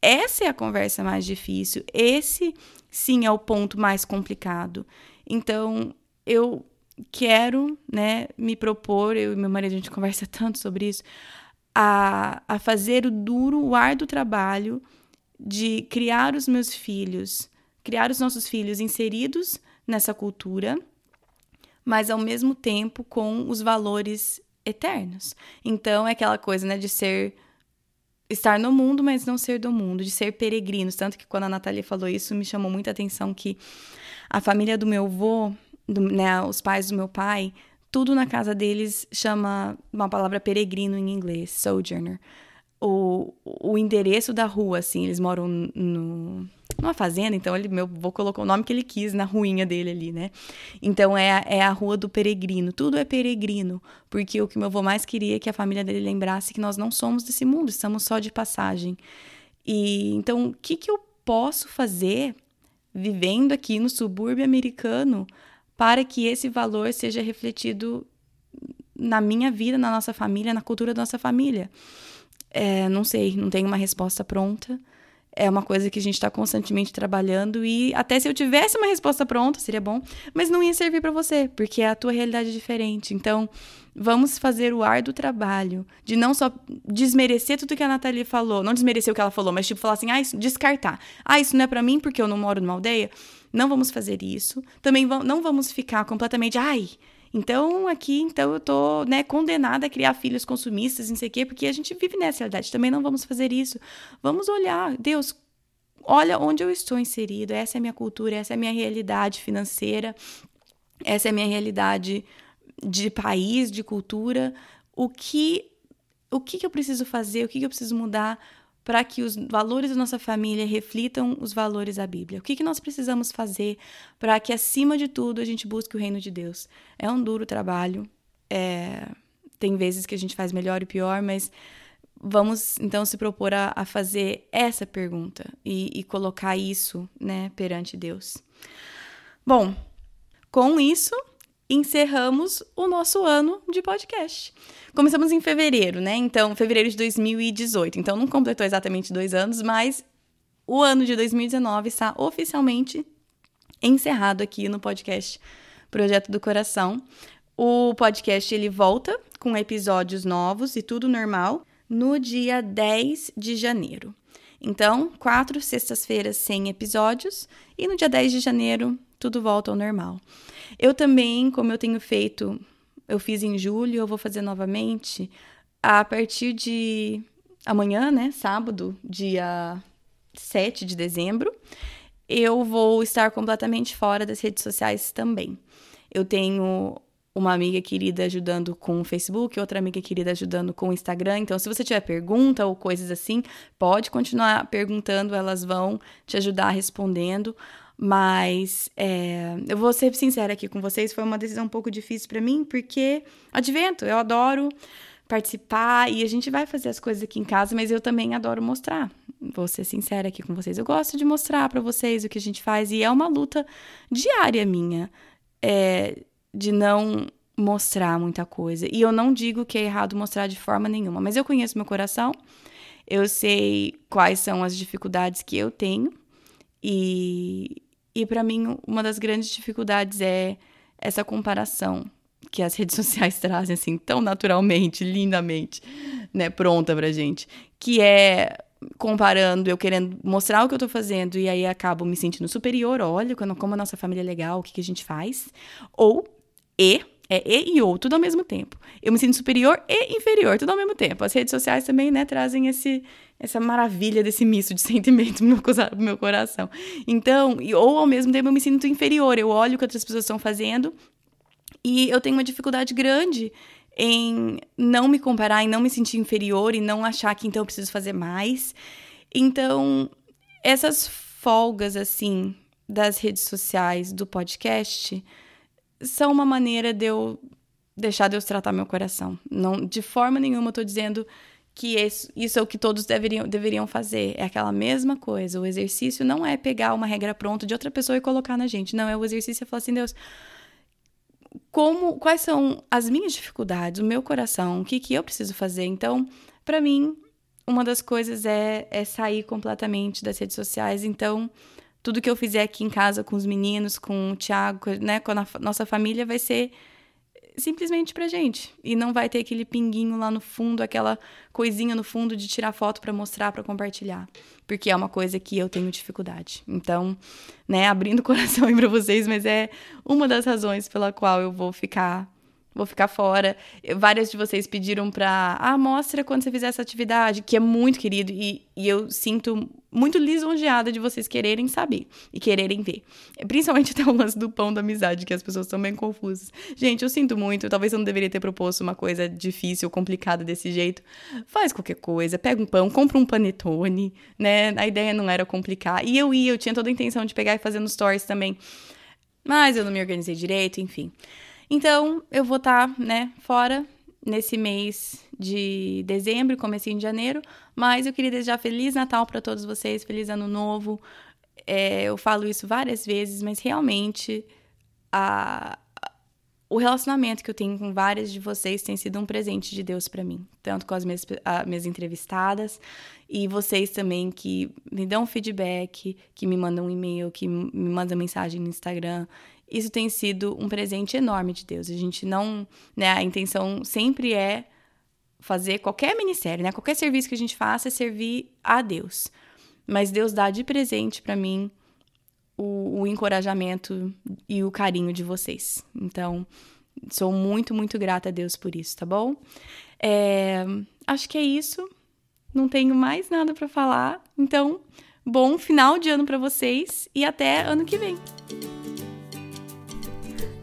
Essa é a conversa mais difícil, esse sim é o ponto mais complicado. Então, eu quero, né, me propor, eu e meu marido, a gente conversa <laughs> tanto sobre isso, a, a fazer o duro, o árduo trabalho de criar os meus filhos, criar os nossos filhos inseridos nessa cultura, mas ao mesmo tempo com os valores eternos. Então é aquela coisa, né, de ser estar no mundo, mas não ser do mundo, de ser peregrinos. Tanto que quando a Natália falou isso, me chamou muita atenção que a família do meu avô, do, né, os pais do meu pai, tudo na casa deles chama uma palavra peregrino em inglês, sojourner. O, o endereço da rua, assim, eles moram no, numa fazenda, então ele, meu vou colocar o nome que ele quis na ruinha dele ali, né? Então é, é a rua do peregrino, tudo é peregrino, porque o que meu avô mais queria é que a família dele lembrasse que nós não somos desse mundo, estamos só de passagem. E então, o que, que eu posso fazer vivendo aqui no subúrbio americano para que esse valor seja refletido na minha vida, na nossa família, na cultura da nossa família. É, não sei, não tenho uma resposta pronta. É uma coisa que a gente está constantemente trabalhando e até se eu tivesse uma resposta pronta seria bom, mas não ia servir para você, porque a tua realidade é diferente. Então, vamos fazer o ar do trabalho de não só desmerecer tudo que a Nathalie falou, não desmerecer o que ela falou, mas tipo falar assim, ah, isso, descartar. Ah, isso não é para mim porque eu não moro numa aldeia. Não vamos fazer isso. Também não vamos ficar completamente, ai, então aqui, então eu tô, né, condenada a criar filhos consumistas, não sei o quê, porque a gente vive nessa realidade. Também não vamos fazer isso. Vamos olhar, Deus, olha onde eu estou inserido. Essa é a minha cultura, essa é a minha realidade financeira, essa é a minha realidade de país, de cultura. O que o que, que eu preciso fazer? O que, que eu preciso mudar para que os valores da nossa família reflitam os valores da Bíblia? O que, que nós precisamos fazer para que, acima de tudo, a gente busque o reino de Deus? É um duro trabalho, é... tem vezes que a gente faz melhor e pior, mas vamos então se propor a, a fazer essa pergunta e, e colocar isso né, perante Deus. Bom, com isso, encerramos o nosso ano de podcast. Começamos em fevereiro, né? Então, fevereiro de 2018. Então, não completou exatamente dois anos, mas o ano de 2019 está oficialmente encerrado aqui no podcast Projeto do Coração. O podcast ele volta com episódios novos e tudo normal no dia 10 de janeiro. Então, quatro sextas-feiras sem episódios e no dia 10 de janeiro tudo volta ao normal. Eu também, como eu tenho feito, eu fiz em julho, eu vou fazer novamente a partir de amanhã, né, sábado, dia 7 de dezembro, eu vou estar completamente fora das redes sociais também. Eu tenho uma amiga querida ajudando com o Facebook, outra amiga querida ajudando com o Instagram. Então, se você tiver pergunta ou coisas assim, pode continuar perguntando, elas vão te ajudar respondendo. Mas é, eu vou ser sincera aqui com vocês, foi uma decisão um pouco difícil para mim, porque advento, eu adoro participar e a gente vai fazer as coisas aqui em casa, mas eu também adoro mostrar. Vou ser sincera aqui com vocês. Eu gosto de mostrar para vocês o que a gente faz e é uma luta diária minha é, de não mostrar muita coisa. E eu não digo que é errado mostrar de forma nenhuma, mas eu conheço meu coração, eu sei quais são as dificuldades que eu tenho e, e para mim uma das grandes dificuldades é essa comparação que as <laughs> redes sociais trazem assim tão naturalmente, lindamente, né, pronta pra gente, que é comparando, eu querendo mostrar o que eu tô fazendo e aí acabo me sentindo superior, olha como a nossa família é legal, o que, que a gente faz, ou e é e e ou, tudo ao mesmo tempo. Eu me sinto superior e inferior, tudo ao mesmo tempo. As redes sociais também, né, trazem esse, essa maravilha desse misto de <laughs> sentimento no meu, no meu coração. Então, ou ao mesmo tempo eu me sinto inferior. Eu olho o que outras pessoas estão fazendo e eu tenho uma dificuldade grande em não me comparar, em não me sentir inferior e não achar que então eu preciso fazer mais. Então, essas folgas assim das redes sociais, do podcast, são uma maneira de eu deixar Deus tratar meu coração. Não, de forma nenhuma eu tô dizendo que isso, isso é o que todos deveriam, deveriam fazer. É aquela mesma coisa. O exercício não é pegar uma regra pronta de outra pessoa e colocar na gente. Não, é o exercício é falar assim, Deus, como, quais são as minhas dificuldades, o meu coração, o que, que eu preciso fazer. Então, para mim, uma das coisas é, é sair completamente das redes sociais. Então, tudo que eu fizer aqui em casa com os meninos, com o Thiago, né, com a nossa família, vai ser simplesmente pra gente. E não vai ter aquele pinguinho lá no fundo, aquela coisinha no fundo de tirar foto para mostrar, para compartilhar. Porque é uma coisa que eu tenho dificuldade. Então, né, abrindo o coração aí pra vocês, mas é uma das razões pela qual eu vou ficar vou ficar fora. Várias de vocês pediram pra, ah, mostra quando você fizer essa atividade, que é muito querido, e, e eu sinto muito lisonjeada de vocês quererem saber e quererem ver. Principalmente <laughs> até o lance do pão da amizade, que as pessoas estão bem confusas. Gente, eu sinto muito, talvez eu não deveria ter proposto uma coisa difícil, complicada desse jeito. Faz qualquer coisa, pega um pão, compra um panetone, né? A ideia não era complicar. E eu ia, eu tinha toda a intenção de pegar e fazer nos stories também. Mas eu não me organizei direito, enfim. Então, eu vou estar, tá, né, fora nesse mês de dezembro, comecinho de janeiro, mas eu queria desejar Feliz Natal para todos vocês, Feliz Ano Novo. É, eu falo isso várias vezes, mas realmente a, o relacionamento que eu tenho com várias de vocês tem sido um presente de Deus para mim, tanto com as minhas, as minhas entrevistadas e vocês também que me dão feedback, que me mandam um e-mail, que me mandam mensagem no Instagram isso tem sido um presente enorme de Deus. A gente não, né, a intenção sempre é fazer qualquer ministério, né, qualquer serviço que a gente faça é servir a Deus. Mas Deus dá de presente para mim o, o encorajamento e o carinho de vocês. Então, sou muito, muito grata a Deus por isso, tá bom? É, acho que é isso. Não tenho mais nada para falar. Então, bom final de ano para vocês e até ano que vem.